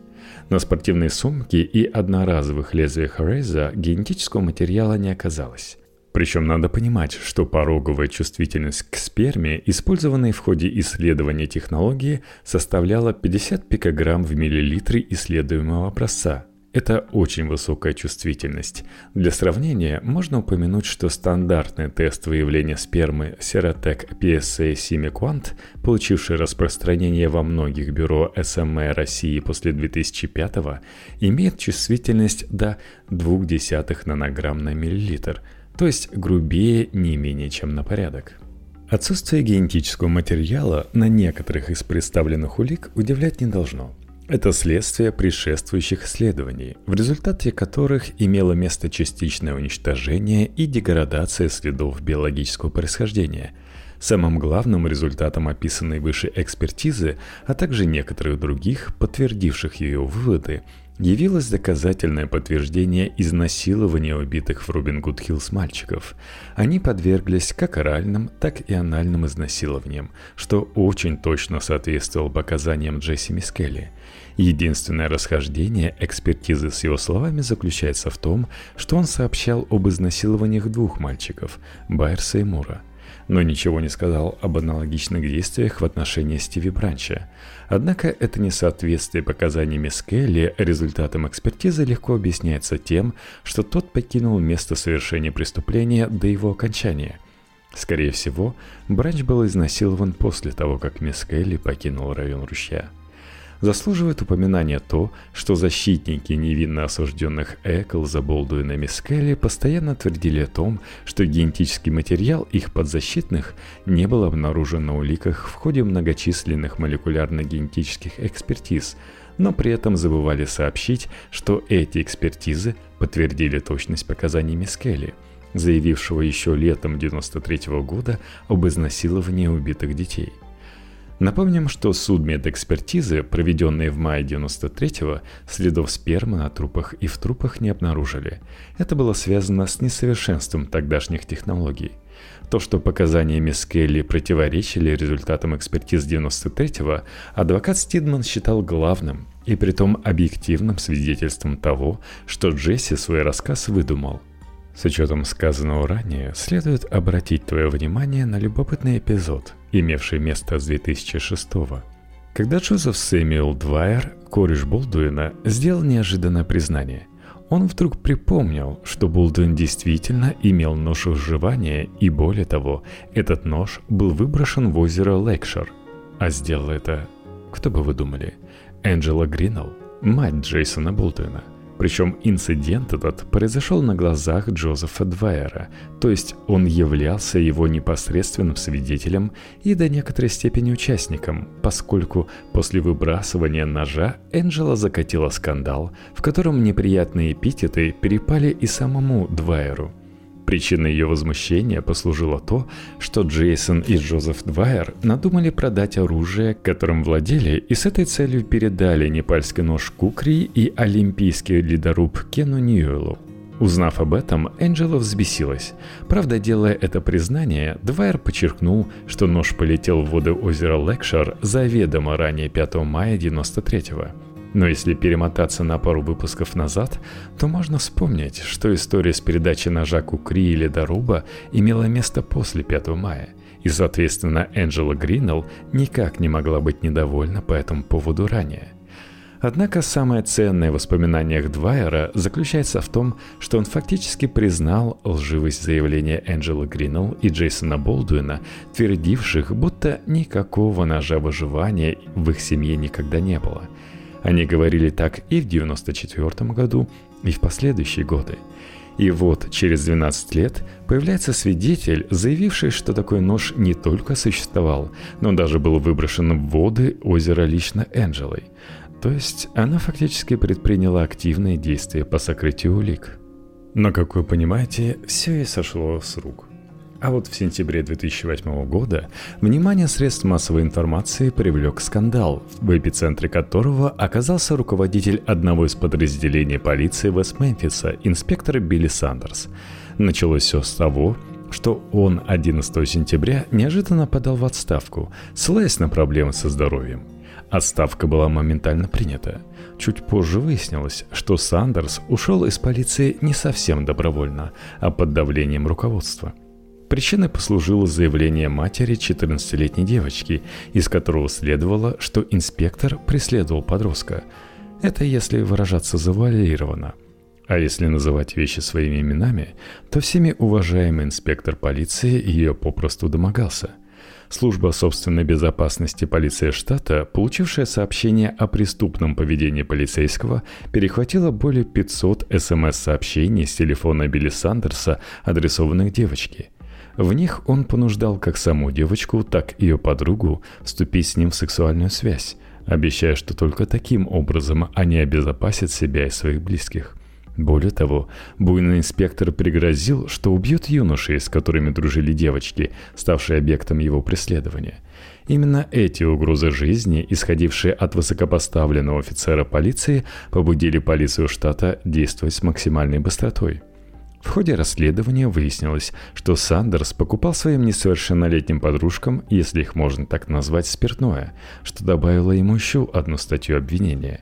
На спортивной сумке и одноразовых лезвиях Рейза генетического материала не оказалось. Причем надо понимать, что пороговая чувствительность к сперме, использованной в ходе исследования технологии, составляла 50 пикограмм в миллилитре исследуемого образца – это очень высокая чувствительность. Для сравнения, можно упомянуть, что стандартный тест выявления спермы Serotec PSA Simiquant, получивший распространение во многих бюро СМЭ России после 2005 имеет чувствительность до 0,2 нанограмм на миллилитр, то есть грубее не менее чем на порядок. Отсутствие генетического материала на некоторых из представленных улик удивлять не должно – это следствие предшествующих исследований, в результате которых имело место частичное уничтожение и деградация следов биологического происхождения. Самым главным результатом описанной выше экспертизы, а также некоторых других, подтвердивших ее выводы, явилось доказательное подтверждение изнасилования убитых в Робин Гуд Хиллз мальчиков. Они подверглись как оральным, так и анальным изнасилованиям, что очень точно соответствовало показаниям Джесси Мискелли. Единственное расхождение экспертизы с его словами заключается в том, что он сообщал об изнасилованиях двух мальчиков – Байерса и Мура – но ничего не сказал об аналогичных действиях в отношении Стиви Бранча. Однако это несоответствие показаниями Скелли результатам экспертизы легко объясняется тем, что тот покинул место совершения преступления до его окончания. Скорее всего, Бранч был изнасилован после того, как мисс Келли покинул район ручья. Заслуживает упоминания то, что защитники невинно осужденных Эклза, Болдуина и Мискелли постоянно твердили о том, что генетический материал их подзащитных не был обнаружен на уликах в ходе многочисленных молекулярно-генетических экспертиз, но при этом забывали сообщить, что эти экспертизы подтвердили точность показаний Мискелли, заявившего еще летом 1993 года об изнасиловании убитых детей. Напомним, что судмедэкспертизы, проведенные в мае 93-го, следов спермы на трупах и в трупах не обнаружили. Это было связано с несовершенством тогдашних технологий. То, что показания мисс Келли противоречили результатам экспертиз 93-го, адвокат Стидман считал главным и притом объективным свидетельством того, что Джесси свой рассказ выдумал – с учетом сказанного ранее, следует обратить твое внимание на любопытный эпизод, имевший место с 2006 года. Когда Джозеф Сэмюэл Двайер, кореш Болдуина, сделал неожиданное признание. Он вдруг припомнил, что Болдуин действительно имел нож выживания, и более того, этот нож был выброшен в озеро Лейкшир. А сделал это, кто бы вы думали, Энджела Гринелл, мать Джейсона Болдуина. Причем инцидент этот произошел на глазах Джозефа Двайера, то есть он являлся его непосредственным свидетелем и до некоторой степени участником, поскольку после выбрасывания ножа Энджела закатила скандал, в котором неприятные эпитеты перепали и самому Двайеру. Причиной ее возмущения послужило то, что Джейсон и Джозеф Двайер надумали продать оружие, которым владели, и с этой целью передали непальский нож Кукри и олимпийский ледоруб Кену Ньюэлу. Узнав об этом, Энджела взбесилась. Правда, делая это признание, Двайер подчеркнул, что нож полетел в воды озера Лекшар заведомо ранее 5 мая 93-го. Но если перемотаться на пару выпусков назад, то можно вспомнить, что история с передачей ножа Кукри или Даруба имела место после 5 мая, и, соответственно, Энджела Гринелл никак не могла быть недовольна по этому поводу ранее. Однако самое ценное в воспоминаниях Двайера заключается в том, что он фактически признал лживость заявления Энджела Гринелл и Джейсона Болдуина, твердивших, будто никакого ножа выживания в их семье никогда не было – они говорили так и в 1994 году, и в последующие годы. И вот через 12 лет появляется свидетель, заявивший, что такой нож не только существовал, но даже был выброшен в воды озера лично Энджелой. То есть она фактически предприняла активные действия по сокрытию улик. Но, как вы понимаете, все и сошло с рук – а вот в сентябре 2008 года внимание средств массовой информации привлек скандал, в эпицентре которого оказался руководитель одного из подразделений полиции Вест-Мемфиса, инспектор Билли Сандерс. Началось все с того, что он 11 сентября неожиданно подал в отставку, ссылаясь на проблемы со здоровьем. Отставка была моментально принята. Чуть позже выяснилось, что Сандерс ушел из полиции не совсем добровольно, а под давлением руководства – Причиной послужило заявление матери 14-летней девочки, из которого следовало, что инспектор преследовал подростка. Это если выражаться завуалированно. А если называть вещи своими именами, то всеми уважаемый инспектор полиции ее попросту домогался – Служба собственной безопасности полиции штата, получившая сообщение о преступном поведении полицейского, перехватила более 500 СМС-сообщений с телефона Билли Сандерса, адресованных девочке. В них он понуждал как саму девочку, так и ее подругу вступить с ним в сексуальную связь, обещая, что только таким образом они обезопасят себя и своих близких. Более того, буйный инспектор пригрозил, что убьет юношей, с которыми дружили девочки, ставшие объектом его преследования. Именно эти угрозы жизни, исходившие от высокопоставленного офицера полиции, побудили полицию штата действовать с максимальной быстротой – в ходе расследования выяснилось, что Сандерс покупал своим несовершеннолетним подружкам, если их можно так назвать, спиртное, что добавило ему еще одну статью обвинения.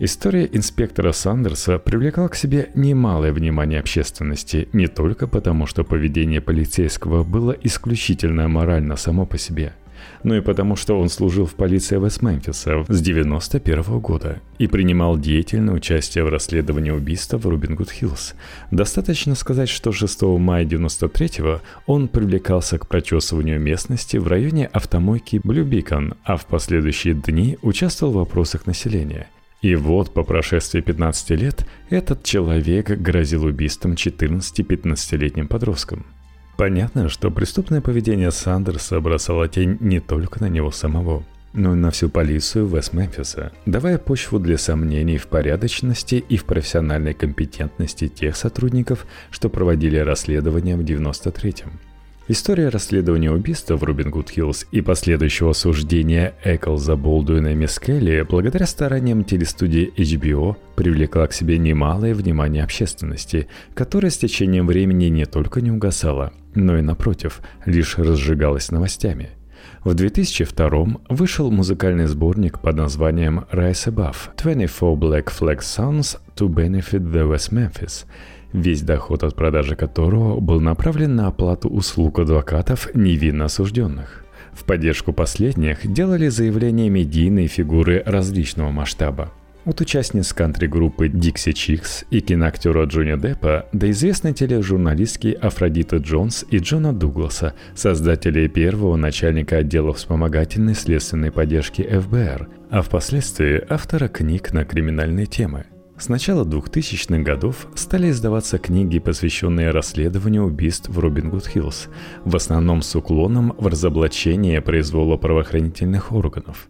История инспектора Сандерса привлекла к себе немалое внимание общественности не только потому, что поведение полицейского было исключительно морально само по себе – но и потому, что он служил в полиции Вест-Мемфиса с 91 года и принимал деятельное участие в расследовании убийства в Рубингуд-Хиллз. Достаточно сказать, что 6 мая 93 он привлекался к прочесыванию местности в районе автомойки Блю Бикон, а в последующие дни участвовал в вопросах населения – и вот по прошествии 15 лет этот человек грозил убийством 14-15-летним подросткам – Понятно, что преступное поведение Сандерса бросало тень не только на него самого, но и на всю полицию Вест-Мемфиса, давая почву для сомнений в порядочности и в профессиональной компетентности тех сотрудников, что проводили расследование в 93-м. История расследования убийства в Рубин Гуд Хиллз и последующего осуждения Эклза Болдуина и Мискелли благодаря стараниям телестудии HBO привлекла к себе немалое внимание общественности, которая с течением времени не только не угасала, но и напротив, лишь разжигалась новостями. В 2002 вышел музыкальный сборник под названием Rise Above – 24 Black Flag Songs to Benefit the West Memphis – весь доход от продажи которого был направлен на оплату услуг адвокатов невинно осужденных. В поддержку последних делали заявления медийные фигуры различного масштаба. От участниц кантри-группы Dixie Chicks и киноактера Джонни Деппа до известной тележурналистки Афродиты Джонс и Джона Дугласа, создателя и первого начальника отдела вспомогательной следственной поддержки ФБР, а впоследствии автора книг на криминальные темы – с начала 2000-х годов стали издаваться книги, посвященные расследованию убийств в Робингуд-Хиллз, в основном с уклоном в разоблачение произвола правоохранительных органов.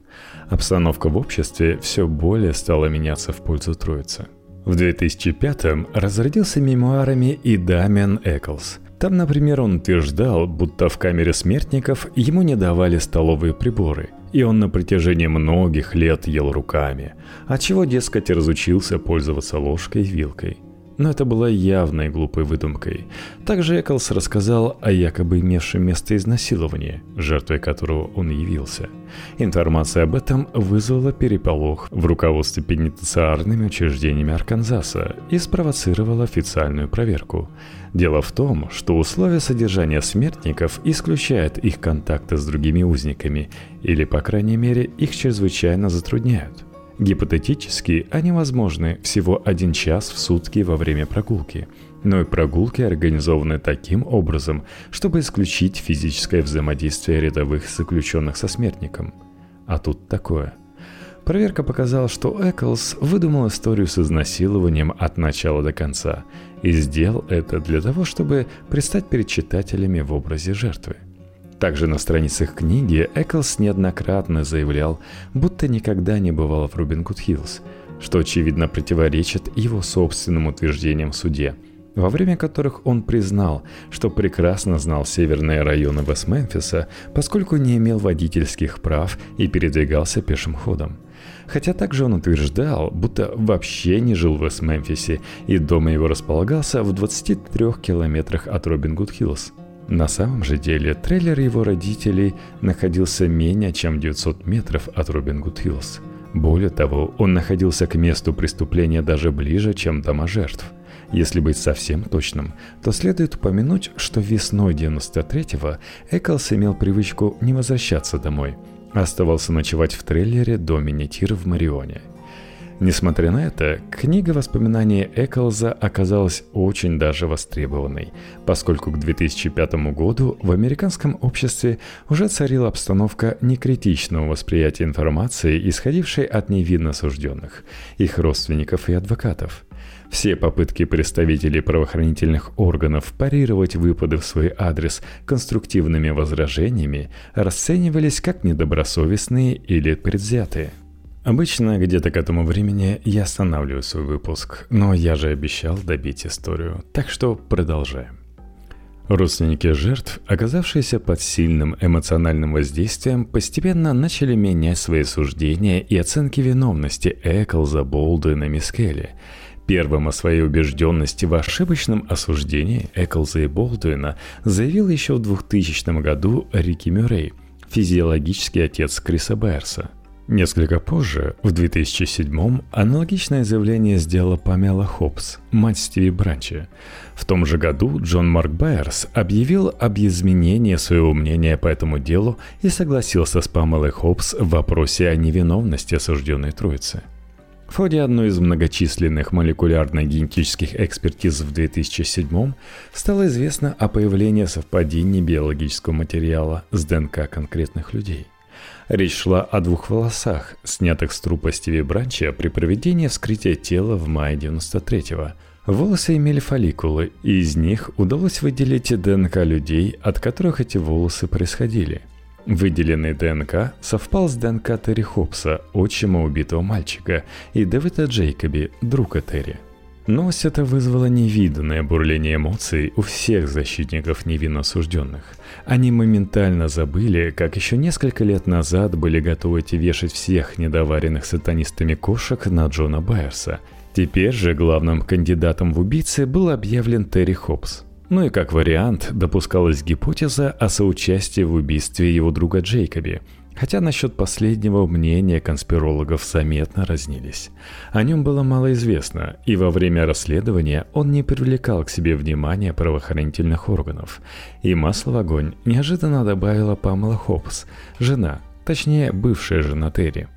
Обстановка в обществе все более стала меняться в пользу Троицы. В 2005-м разродился мемуарами и Дамиан Эклс, Там, например, он утверждал, будто в камере смертников ему не давали столовые приборы, и он на протяжении многих лет ел руками, отчего, дескать, разучился пользоваться ложкой и вилкой – но это была явной глупой выдумкой. Также Эклс рассказал о якобы имевшем место изнасиловании, жертвой которого он явился. Информация об этом вызвала переполох в руководстве пенитенциарными учреждениями Арканзаса и спровоцировала официальную проверку. Дело в том, что условия содержания смертников исключают их контакты с другими узниками, или, по крайней мере, их чрезвычайно затрудняют. Гипотетически они возможны всего один час в сутки во время прогулки, но и прогулки организованы таким образом, чтобы исключить физическое взаимодействие рядовых заключенных со смертником. А тут такое. Проверка показала, что Эклс выдумал историю с изнасилованием от начала до конца и сделал это для того, чтобы предстать перед читателями в образе жертвы. Также на страницах книги Эклс неоднократно заявлял, будто никогда не бывал в Робин Гуд Хиллз, что очевидно противоречит его собственным утверждениям в суде, во время которых он признал, что прекрасно знал северные районы Вест-Мемфиса, поскольку не имел водительских прав и передвигался пешим ходом. Хотя также он утверждал, будто вообще не жил в Вест-Мемфисе, и дом его располагался в 23 километрах от Робин Гуд Хиллз – на самом же деле, трейлер его родителей находился менее чем 900 метров от Робин Гуд Хиллз. Более того, он находился к месту преступления даже ближе, чем дома жертв. Если быть совсем точным, то следует упомянуть, что весной 93-го Эклс имел привычку не возвращаться домой, оставался ночевать в трейлере доме Нетир в Марионе – Несмотря на это, книга воспоминаний Эклза оказалась очень даже востребованной, поскольку к 2005 году в американском обществе уже царила обстановка некритичного восприятия информации, исходившей от невинно осужденных, их родственников и адвокатов. Все попытки представителей правоохранительных органов парировать выпады в свой адрес конструктивными возражениями расценивались как недобросовестные или предвзятые – Обычно где-то к этому времени я останавливаю свой выпуск, но я же обещал добить историю, так что продолжаем. Родственники жертв, оказавшиеся под сильным эмоциональным воздействием, постепенно начали менять свои суждения и оценки виновности Эклза, Болдуина и Мискелли. Первым о своей убежденности в ошибочном осуждении Эклза и Болдуина заявил еще в 2000 году Рики Мюррей, физиологический отец Криса Байерса – Несколько позже, в 2007-м, аналогичное заявление сделала Памела Хопс, мать Стиви Бранча. В том же году Джон Марк Байерс объявил об изменении своего мнения по этому делу и согласился с Памелой Хопс в вопросе о невиновности осужденной троицы. В ходе одной из многочисленных молекулярно-генетических экспертиз в 2007 стало известно о появлении совпадений биологического материала с ДНК конкретных людей – Речь шла о двух волосах, снятых с трупа Стиви Бранча при проведении вскрытия тела в мае 93-го. Волосы имели фолликулы, и из них удалось выделить ДНК людей, от которых эти волосы происходили. Выделенный ДНК совпал с ДНК Терри Хопса, отчима убитого мальчика, и Дэвида Джейкоби, друга Терри – Новость эта вызвала невиданное бурление эмоций у всех защитников невинно осужденных. Они моментально забыли, как еще несколько лет назад были готовы вешать всех недоваренных сатанистами кошек на Джона Байерса. Теперь же главным кандидатом в убийцы был объявлен Терри Хопс. Ну и как вариант допускалась гипотеза о соучастии в убийстве его друга Джейкоби – Хотя насчет последнего мнения конспирологов заметно разнились. О нем было мало известно, и во время расследования он не привлекал к себе внимания правоохранительных органов. И масло в огонь неожиданно добавила Памела Хопс, жена, точнее бывшая жена Терри.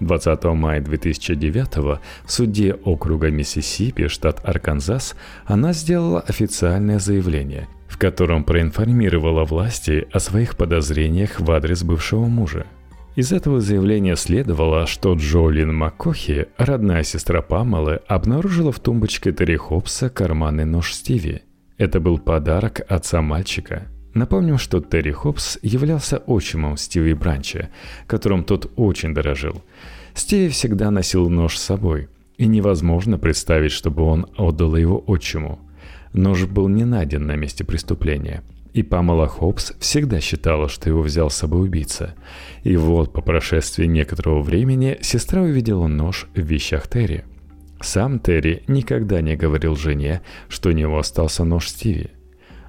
20 мая 2009 в суде округа Миссисипи, штат Арканзас, она сделала официальное заявление – в котором проинформировала власти о своих подозрениях в адрес бывшего мужа. Из этого заявления следовало, что Джолин Маккохи, родная сестра Памелы, обнаружила в тумбочке Терри Хопса карманный нож Стиви. Это был подарок отца мальчика. Напомним, что Терри Хопс являлся отчимом Стиви Бранча, которым тот очень дорожил. Стиви всегда носил нож с собой, и невозможно представить, чтобы он отдал его отчиму – Нож был не найден на месте преступления. И Памела Хопс всегда считала, что его взял с собой убийца. И вот по прошествии некоторого времени сестра увидела нож в вещах Терри. Сам Терри никогда не говорил жене, что у него остался нож Стиви.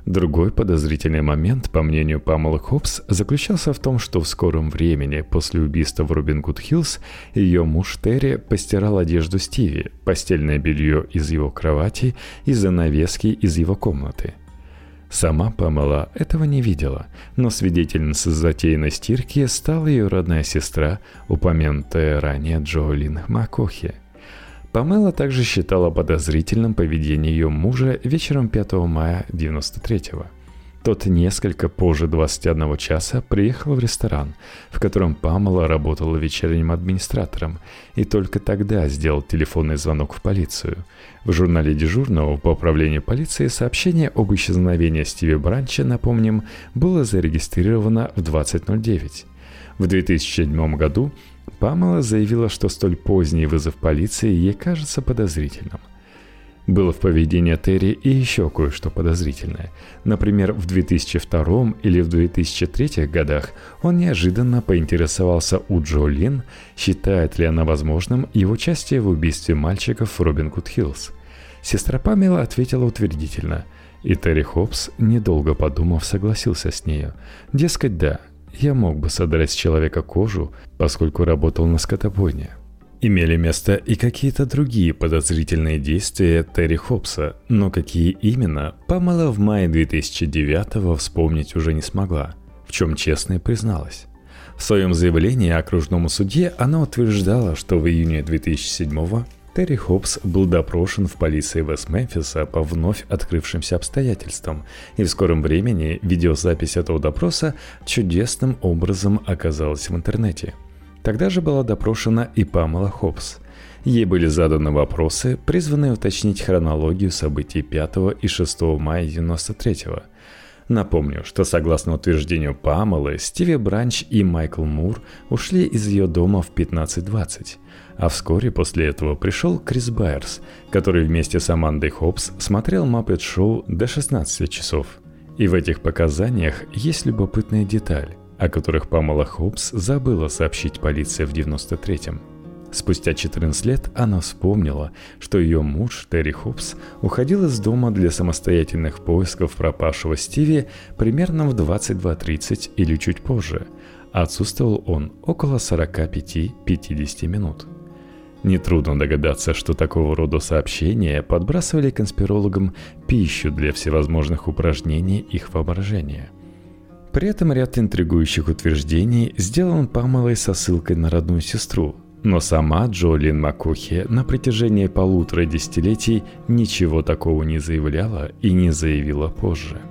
Другой подозрительный момент, по мнению Памелы Хопс, заключался в том, что в скором времени после убийства в Робин Гуд Хиллз ее муж Терри постирал одежду Стиви, постельное белье из его кровати и занавески из его комнаты. Сама Памела этого не видела, но свидетельницей затеянной стирки стала ее родная сестра, упомянутая ранее Джоэлин Макохи – Памела также считала подозрительным поведение ее мужа вечером 5 мая 93-го. Тот несколько позже 21 часа приехал в ресторан, в котором Памела работала вечерним администратором, и только тогда сделал телефонный звонок в полицию. В журнале дежурного по управлению полиции сообщение об исчезновении Стиви Бранча, напомним, было зарегистрировано в 20.09. В 2007 году Памела заявила, что столь поздний вызов полиции ей кажется подозрительным. Было в поведении Терри и еще кое-что подозрительное. Например, в 2002 или в 2003 годах он неожиданно поинтересовался у Джолин, считает ли она возможным его участие в убийстве мальчиков в Робин Гуд Хиллз. Сестра Памела ответила утвердительно, и Терри Хопс, недолго подумав, согласился с нею. Дескать, да, я мог бы содрать с человека кожу, поскольку работал на скотобойне. Имели место и какие-то другие подозрительные действия Терри Хопса, но какие именно, Памела в мае 2009 вспомнить уже не смогла, в чем честно и призналась. В своем заявлении окружному судье она утверждала, что в июне 2007 Терри Хопс был допрошен в полиции Вест-Мемфиса по вновь открывшимся обстоятельствам, и в скором времени видеозапись этого допроса чудесным образом оказалась в интернете. Тогда же была допрошена и Памела Хопс. Ей были заданы вопросы, призванные уточнить хронологию событий 5 и 6 мая 93 -го. Напомню, что согласно утверждению Памелы, Стиви Бранч и Майкл Мур ушли из ее дома в 15.20. А вскоре после этого пришел Крис Байерс, который вместе с Амандой Хопс смотрел Muppet Шоу до 16 часов. И в этих показаниях есть любопытная деталь, о которых Памела Хопс забыла сообщить полиции в 93-м. Спустя 14 лет она вспомнила, что ее муж Терри Хопс уходил из дома для самостоятельных поисков пропавшего Стиви примерно в 22.30 или чуть позже. Отсутствовал он около 45-50 минут. Нетрудно догадаться, что такого рода сообщения подбрасывали конспирологам пищу для всевозможных упражнений их воображения. При этом ряд интригующих утверждений сделан Памелой со ссылкой на родную сестру, но сама Джолин Макухи на протяжении полутора десятилетий ничего такого не заявляла и не заявила позже.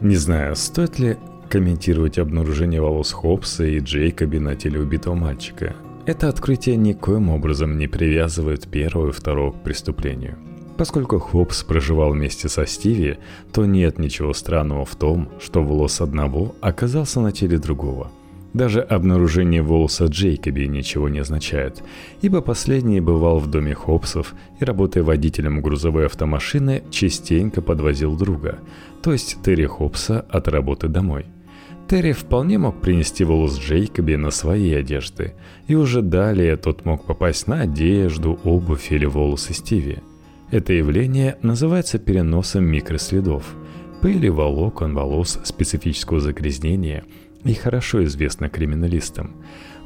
Не знаю, стоит ли комментировать обнаружение волос Хопса и Джейкоби на теле убитого мальчика. Это открытие никоим образом не привязывает первого и второго к преступлению. Поскольку Хопс проживал вместе со Стиви, то нет ничего странного в том, что волос одного оказался на теле другого. Даже обнаружение волоса Джейкоби ничего не означает, ибо последний бывал в доме Хопсов и, работая водителем грузовой автомашины, частенько подвозил друга, то есть Терри Хопса от работы домой – Терри вполне мог принести волос Джейкоби на свои одежды, и уже далее тот мог попасть на одежду, обувь или волосы Стиви. Это явление называется переносом микроследов, пыли волокон волос специфического загрязнения и хорошо известно криминалистам.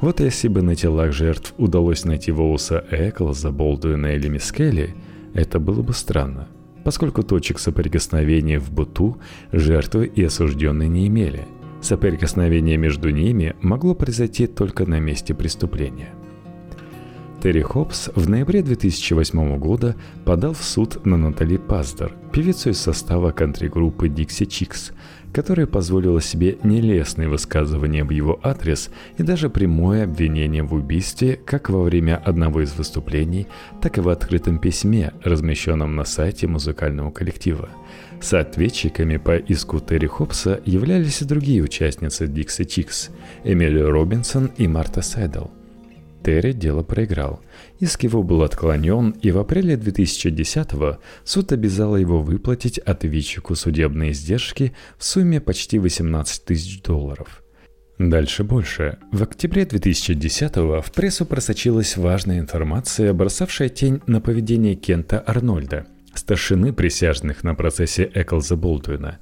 Вот если бы на телах жертв удалось найти волосы Эклза, Болдуина или Мискелли, это было бы странно, поскольку точек соприкосновения в быту жертвы и осужденные не имели – Соприкосновение между ними могло произойти только на месте преступления. Терри Хопс в ноябре 2008 года подал в суд на Натали Паздер, певицу из состава кантри-группы Dixie Chicks, которая позволила себе нелестные высказывания в его адрес и даже прямое обвинение в убийстве как во время одного из выступлений, так и в открытом письме, размещенном на сайте музыкального коллектива – Соответчиками по иску Терри Хопса являлись и другие участницы Dixie Chicks – Эмилия Робинсон и Марта Сайдл. Терри дело проиграл. Иск его был отклонен, и в апреле 2010-го суд обязал его выплатить ответчику судебные издержки в сумме почти 18 тысяч долларов. Дальше больше. В октябре 2010-го в прессу просочилась важная информация, бросавшая тень на поведение Кента Арнольда, старшины присяжных на процессе Эклза Болдуина.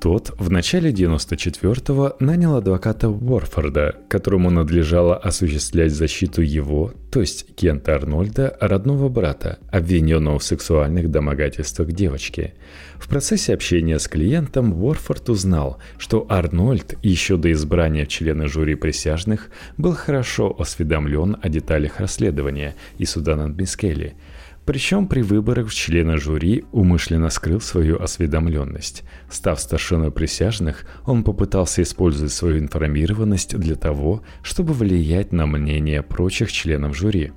Тот в начале 94-го нанял адвоката Уорфорда, которому надлежало осуществлять защиту его, то есть Кента Арнольда, родного брата, обвиненного в сексуальных домогательствах девочки. В процессе общения с клиентом Уорфорд узнал, что Арнольд еще до избрания в жюри присяжных был хорошо осведомлен о деталях расследования и суда над Мискелли – причем при выборах в члены жюри умышленно скрыл свою осведомленность. Став старшиной присяжных, он попытался использовать свою информированность для того, чтобы влиять на мнение прочих членов жюри.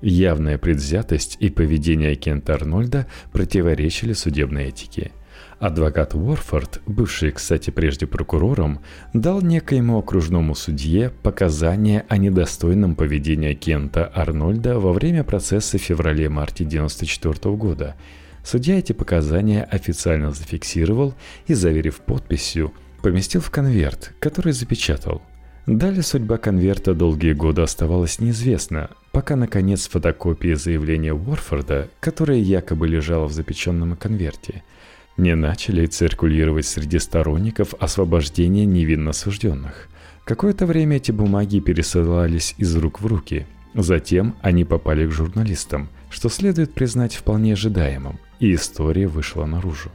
Явная предвзятость и поведение Кента Арнольда противоречили судебной этике – Адвокат Уорфорд, бывший, кстати, прежде прокурором, дал некоему окружному судье показания о недостойном поведении Кента Арнольда во время процесса в феврале-марте 1994 года. Судья эти показания официально зафиксировал и, заверив подписью, поместил в конверт, который запечатал. Далее судьба конверта долгие годы оставалась неизвестна, пока, наконец, фотокопия заявления Уорфорда, которая якобы лежала в запеченном конверте – не начали циркулировать среди сторонников освобождения невинно осужденных. Какое-то время эти бумаги пересылались из рук в руки. Затем они попали к журналистам, что следует признать вполне ожидаемым, и история вышла наружу.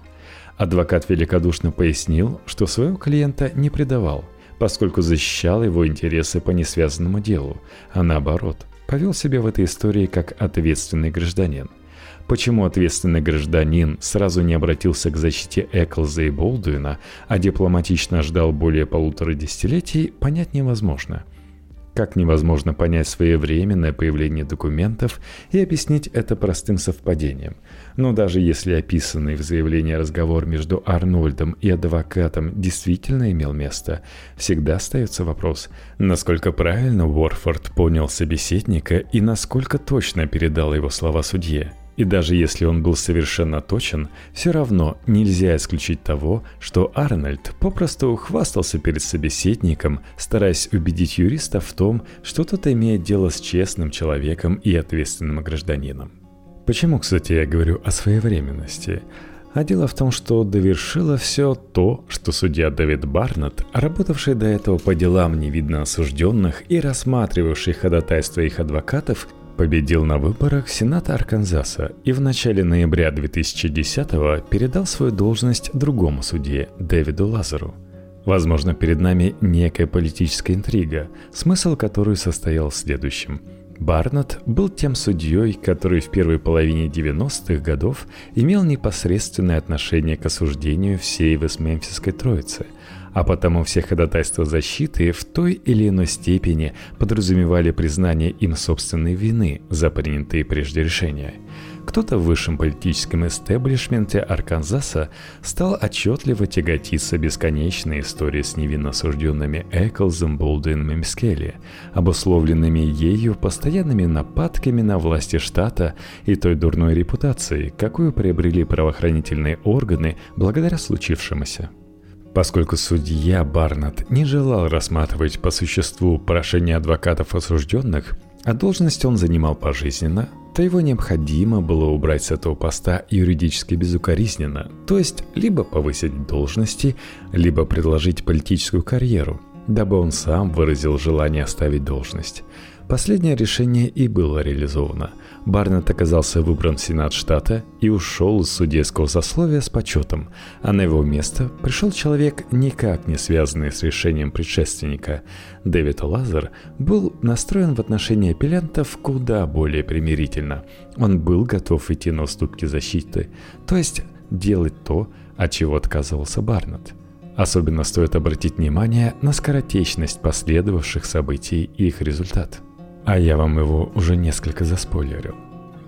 Адвокат великодушно пояснил, что своего клиента не предавал, поскольку защищал его интересы по несвязанному делу, а наоборот, повел себя в этой истории как ответственный гражданин – Почему ответственный гражданин сразу не обратился к защите Эклза и Болдуина, а дипломатично ждал более полутора десятилетий, понять невозможно. Как невозможно понять своевременное появление документов и объяснить это простым совпадением. Но даже если описанный в заявлении разговор между Арнольдом и адвокатом действительно имел место, всегда остается вопрос, насколько правильно Уорфорд понял собеседника и насколько точно передал его слова судье. И даже если он был совершенно точен, все равно нельзя исключить того, что Арнольд попросту хвастался перед собеседником, стараясь убедить юриста в том, что тот имеет дело с честным человеком и ответственным гражданином. Почему, кстати, я говорю о своевременности? А дело в том, что довершило все то, что судья Дэвид Барнетт, работавший до этого по делам невидно осужденных и рассматривавший ходатайства их адвокатов, победил на выборах Сената Арканзаса и в начале ноября 2010-го передал свою должность другому судье, Дэвиду Лазару. Возможно, перед нами некая политическая интрига, смысл которой состоял в следующем. Барнетт был тем судьей, который в первой половине 90-х годов имел непосредственное отношение к осуждению всей Вестмемфисской троицы – а потому все ходатайства защиты в той или иной степени подразумевали признание им собственной вины за принятые прежде решения. Кто-то в высшем политическом эстеблишменте Арканзаса стал отчетливо тяготиться бесконечной историей с невинно осужденными Эклзом, Болдуином и Мискелли, обусловленными ею постоянными нападками на власти штата и той дурной репутацией, какую приобрели правоохранительные органы благодаря случившемуся. Поскольку судья Барнетт не желал рассматривать по существу прошение адвокатов осужденных, а должность он занимал пожизненно, то его необходимо было убрать с этого поста юридически безукоризненно, то есть либо повысить должности, либо предложить политическую карьеру, дабы он сам выразил желание оставить должность. Последнее решение и было реализовано. Барнетт оказался выбран в Сенат штата и ушел из судейского сословия с почетом, а на его место пришел человек, никак не связанный с решением предшественника. Дэвид Лазер был настроен в отношении апеллянтов куда более примирительно. Он был готов идти на уступки защиты, то есть делать то, от чего отказывался Барнетт. Особенно стоит обратить внимание на скоротечность последовавших событий и их результат – а я вам его уже несколько заспойлерил.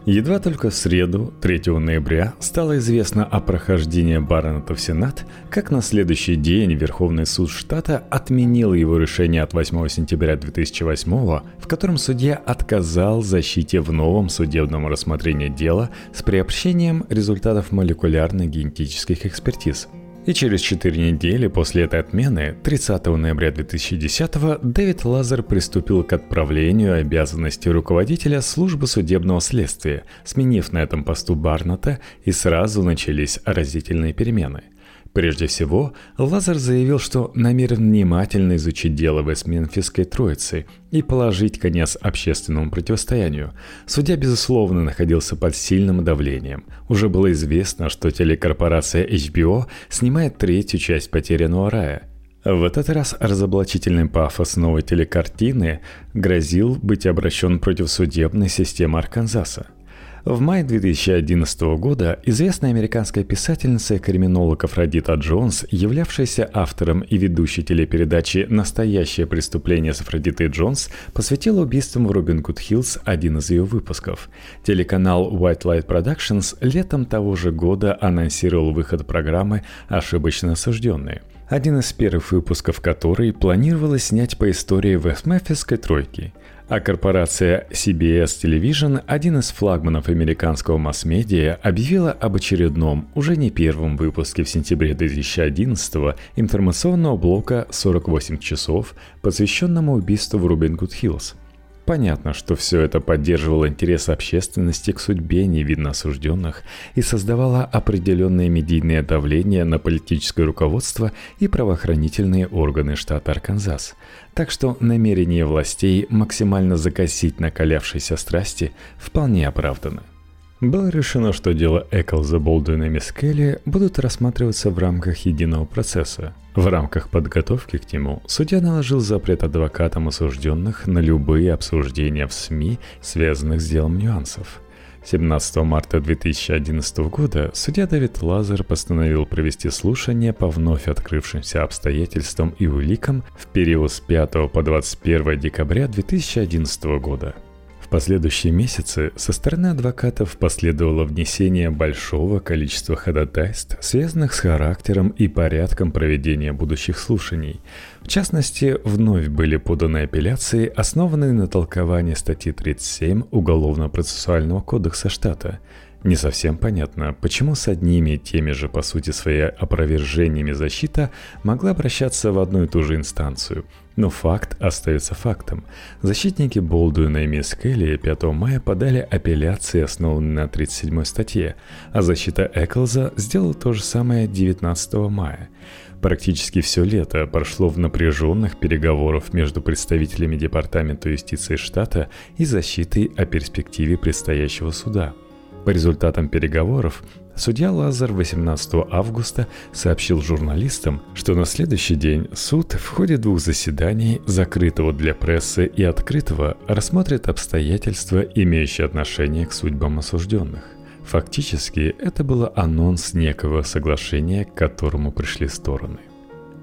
Едва только в среду, 3 ноября, стало известно о прохождении Барнета в Сенат, как на следующий день Верховный суд штата отменил его решение от 8 сентября 2008, в котором судья отказал защите в новом судебном рассмотрении дела с приобщением результатов молекулярных генетических экспертиз – и через 4 недели после этой отмены, 30 ноября 2010 Дэвид Лазер приступил к отправлению обязанностей руководителя службы судебного следствия, сменив на этом посту Барната, и сразу начались разительные перемены – Прежде всего, Лазар заявил, что намерен внимательно изучить дело Вестминфисской Троицы и положить конец общественному противостоянию. Судья, безусловно, находился под сильным давлением. Уже было известно, что телекорпорация HBO снимает третью часть «Потерянного рая», в этот раз разоблачительный пафос новой телекартины грозил быть обращен против судебной системы Арканзаса – в мае 2011 года известная американская писательница и криминолог Афродита Джонс, являвшаяся автором и ведущей телепередачи «Настоящее преступление» с Афродитой Джонс, посвятила убийствам в Робин Гуд Хиллз один из ее выпусков. Телеканал White Light Productions летом того же года анонсировал выход программы «Ошибочно осужденные», один из первых выпусков которой планировалось снять по истории Вестмефисской тройки – а корпорация CBS Television, один из флагманов американского масс-медиа, объявила об очередном, уже не первом выпуске в сентябре 2011 информационного блока «48 часов», посвященному убийству в Рубингуд-Хиллз – Понятно, что все это поддерживало интерес общественности к судьбе невинно осужденных и создавало определенное медийное давление на политическое руководство и правоохранительные органы штата Арканзас. Так что намерение властей максимально закосить накалявшиеся страсти вполне оправдано. Было решено, что дело Эклза, Болдуина и Мискелли будут рассматриваться в рамках единого процесса. В рамках подготовки к нему судья наложил запрет адвокатам осужденных на любые обсуждения в СМИ, связанных с делом нюансов. 17 марта 2011 года судья Давид Лазер постановил провести слушание по вновь открывшимся обстоятельствам и уликам в период с 5 по 21 декабря 2011 года – последующие месяцы со стороны адвокатов последовало внесение большого количества ходатайств, связанных с характером и порядком проведения будущих слушаний. В частности, вновь были поданы апелляции, основанные на толковании статьи 37 Уголовно-процессуального кодекса штата – не совсем понятно, почему с одними и теми же, по сути, своими опровержениями защита могла обращаться в одну и ту же инстанцию. Но факт остается фактом. Защитники Болдуина и Мисс Келли 5 мая подали апелляции, основанные на 37 статье, а защита Эклза сделала то же самое 19 мая. Практически все лето прошло в напряженных переговорах между представителями Департамента юстиции штата и защитой о перспективе предстоящего суда – по результатам переговоров судья Лазар 18 августа сообщил журналистам, что на следующий день суд в ходе двух заседаний, закрытого для прессы и открытого, рассмотрит обстоятельства, имеющие отношение к судьбам осужденных. Фактически, это было анонс некого соглашения, к которому пришли стороны.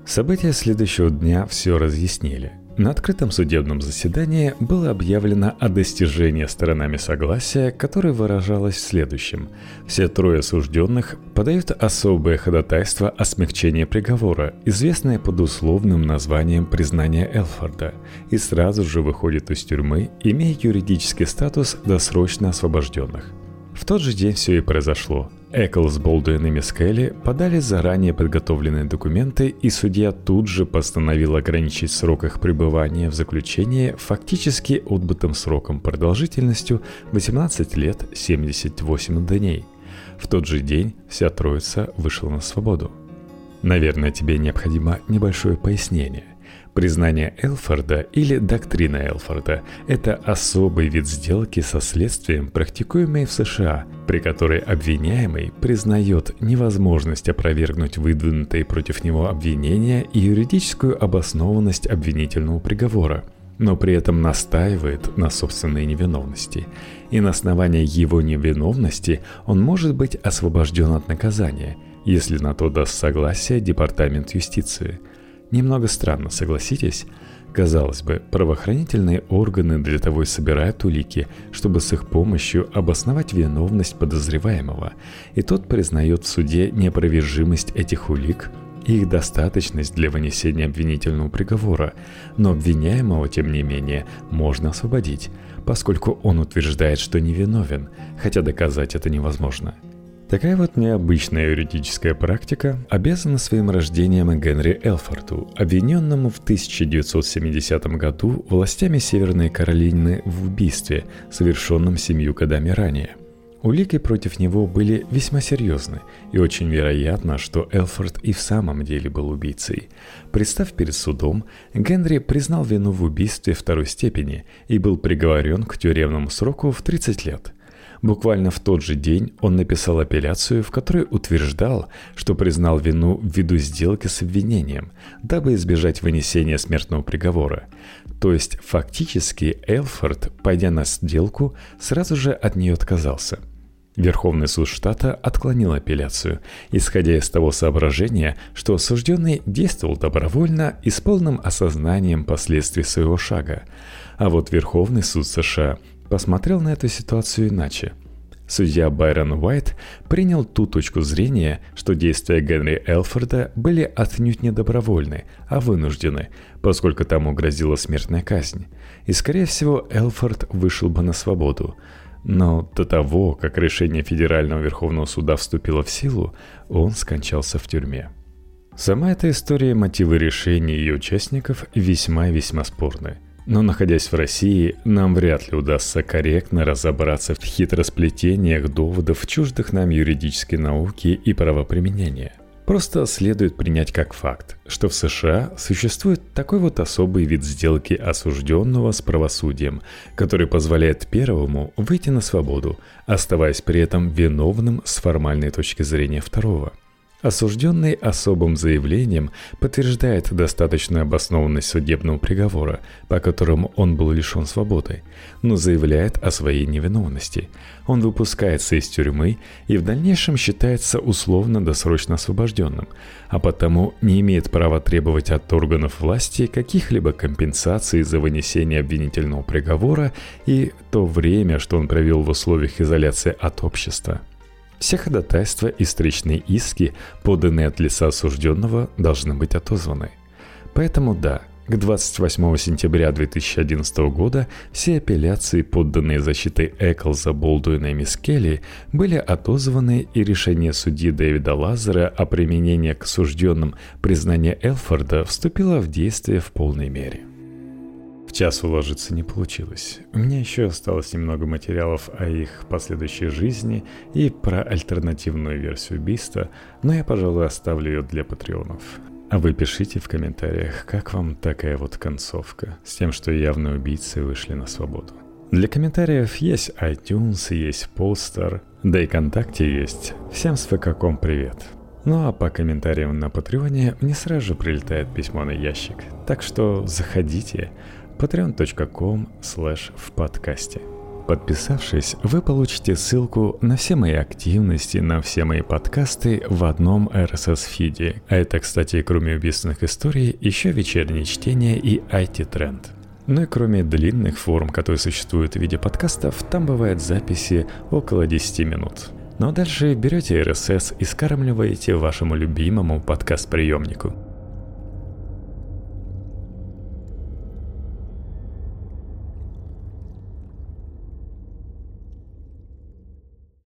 События следующего дня все разъяснили – на открытом судебном заседании было объявлено о достижении сторонами согласия, которое выражалось в следующем. Все трое осужденных подают особое ходатайство о смягчении приговора, известное под условным названием признания Элфорда, и сразу же выходят из тюрьмы, имея юридический статус досрочно освобожденных. В тот же день все и произошло. Эклс, Болдуин и Мискелли подали заранее подготовленные документы, и судья тут же постановил ограничить срок их пребывания в заключении фактически отбытым сроком продолжительностью 18 лет 78 дней. В тот же день вся троица вышла на свободу. Наверное, тебе необходимо небольшое пояснение – Признание Элфорда или доктрина Элфорда – это особый вид сделки со следствием, практикуемый в США, при которой обвиняемый признает невозможность опровергнуть выдвинутые против него обвинения и юридическую обоснованность обвинительного приговора – но при этом настаивает на собственной невиновности. И на основании его невиновности он может быть освобожден от наказания, если на то даст согласие Департамент юстиции – Немного странно, согласитесь? Казалось бы, правоохранительные органы для того и собирают улики, чтобы с их помощью обосновать виновность подозреваемого, и тот признает в суде неопровержимость этих улик и их достаточность для вынесения обвинительного приговора, но обвиняемого, тем не менее, можно освободить, поскольку он утверждает, что невиновен, хотя доказать это невозможно – Такая вот необычная юридическая практика обязана своим рождением Генри Элфорту, обвиненному в 1970 году властями Северной Каролины в убийстве, совершенном семью годами ранее. Улики против него были весьма серьезны, и очень вероятно, что Элфорд и в самом деле был убийцей. Представ перед судом, Генри признал вину в убийстве второй степени и был приговорен к тюремному сроку в 30 лет – Буквально в тот же день он написал апелляцию, в которой утверждал, что признал вину ввиду сделки с обвинением, дабы избежать вынесения смертного приговора. То есть фактически Элфорд, пойдя на сделку, сразу же от нее отказался. Верховный суд штата отклонил апелляцию, исходя из того соображения, что осужденный действовал добровольно и с полным осознанием последствий своего шага. А вот Верховный суд США посмотрел на эту ситуацию иначе. Судья Байрон Уайт принял ту точку зрения, что действия Генри Элфорда были отнюдь не добровольны, а вынуждены, поскольку тому грозила смертная казнь. И, скорее всего, Элфорд вышел бы на свободу. Но до того, как решение Федерального Верховного Суда вступило в силу, он скончался в тюрьме. Сама эта история, мотивы решения ее участников весьма и весьма спорны – но находясь в России, нам вряд ли удастся корректно разобраться в хитросплетениях доводов чуждых нам юридической науки и правоприменения. Просто следует принять как факт, что в США существует такой вот особый вид сделки осужденного с правосудием, который позволяет первому выйти на свободу, оставаясь при этом виновным с формальной точки зрения второго – Осужденный особым заявлением подтверждает достаточную обоснованность судебного приговора, по которому он был лишен свободы, но заявляет о своей невиновности. Он выпускается из тюрьмы и в дальнейшем считается условно-досрочно освобожденным, а потому не имеет права требовать от органов власти каких-либо компенсаций за вынесение обвинительного приговора и то время, что он провел в условиях изоляции от общества – все ходатайства и встречные иски, поданные от лица осужденного, должны быть отозваны. Поэтому да, к 28 сентября 2011 года все апелляции, подданные защитой Эклза, Болдуина и Мискелли, были отозваны, и решение судьи Дэвида Лазера о применении к осужденным признания Элфорда вступило в действие в полной мере час уложиться не получилось. У меня еще осталось немного материалов о их последующей жизни и про альтернативную версию убийства, но я, пожалуй, оставлю ее для патреонов. А вы пишите в комментариях, как вам такая вот концовка, с тем, что явные убийцы вышли на свободу. Для комментариев есть iTunes, есть постер, да и ВКонтакте есть. Всем с ВКком привет. Ну а по комментариям на Патреоне мне сразу же прилетает письмо на ящик. Так что заходите, patreon.com slash в подкасте. Подписавшись, вы получите ссылку на все мои активности, на все мои подкасты в одном RSS-фиде. А это, кстати, кроме убийственных историй, еще вечернее чтение и IT-тренд. Ну и кроме длинных форм, которые существуют в виде подкастов, там бывают записи около 10 минут. Ну а дальше берете RSS и скармливаете вашему любимому подкаст-приемнику –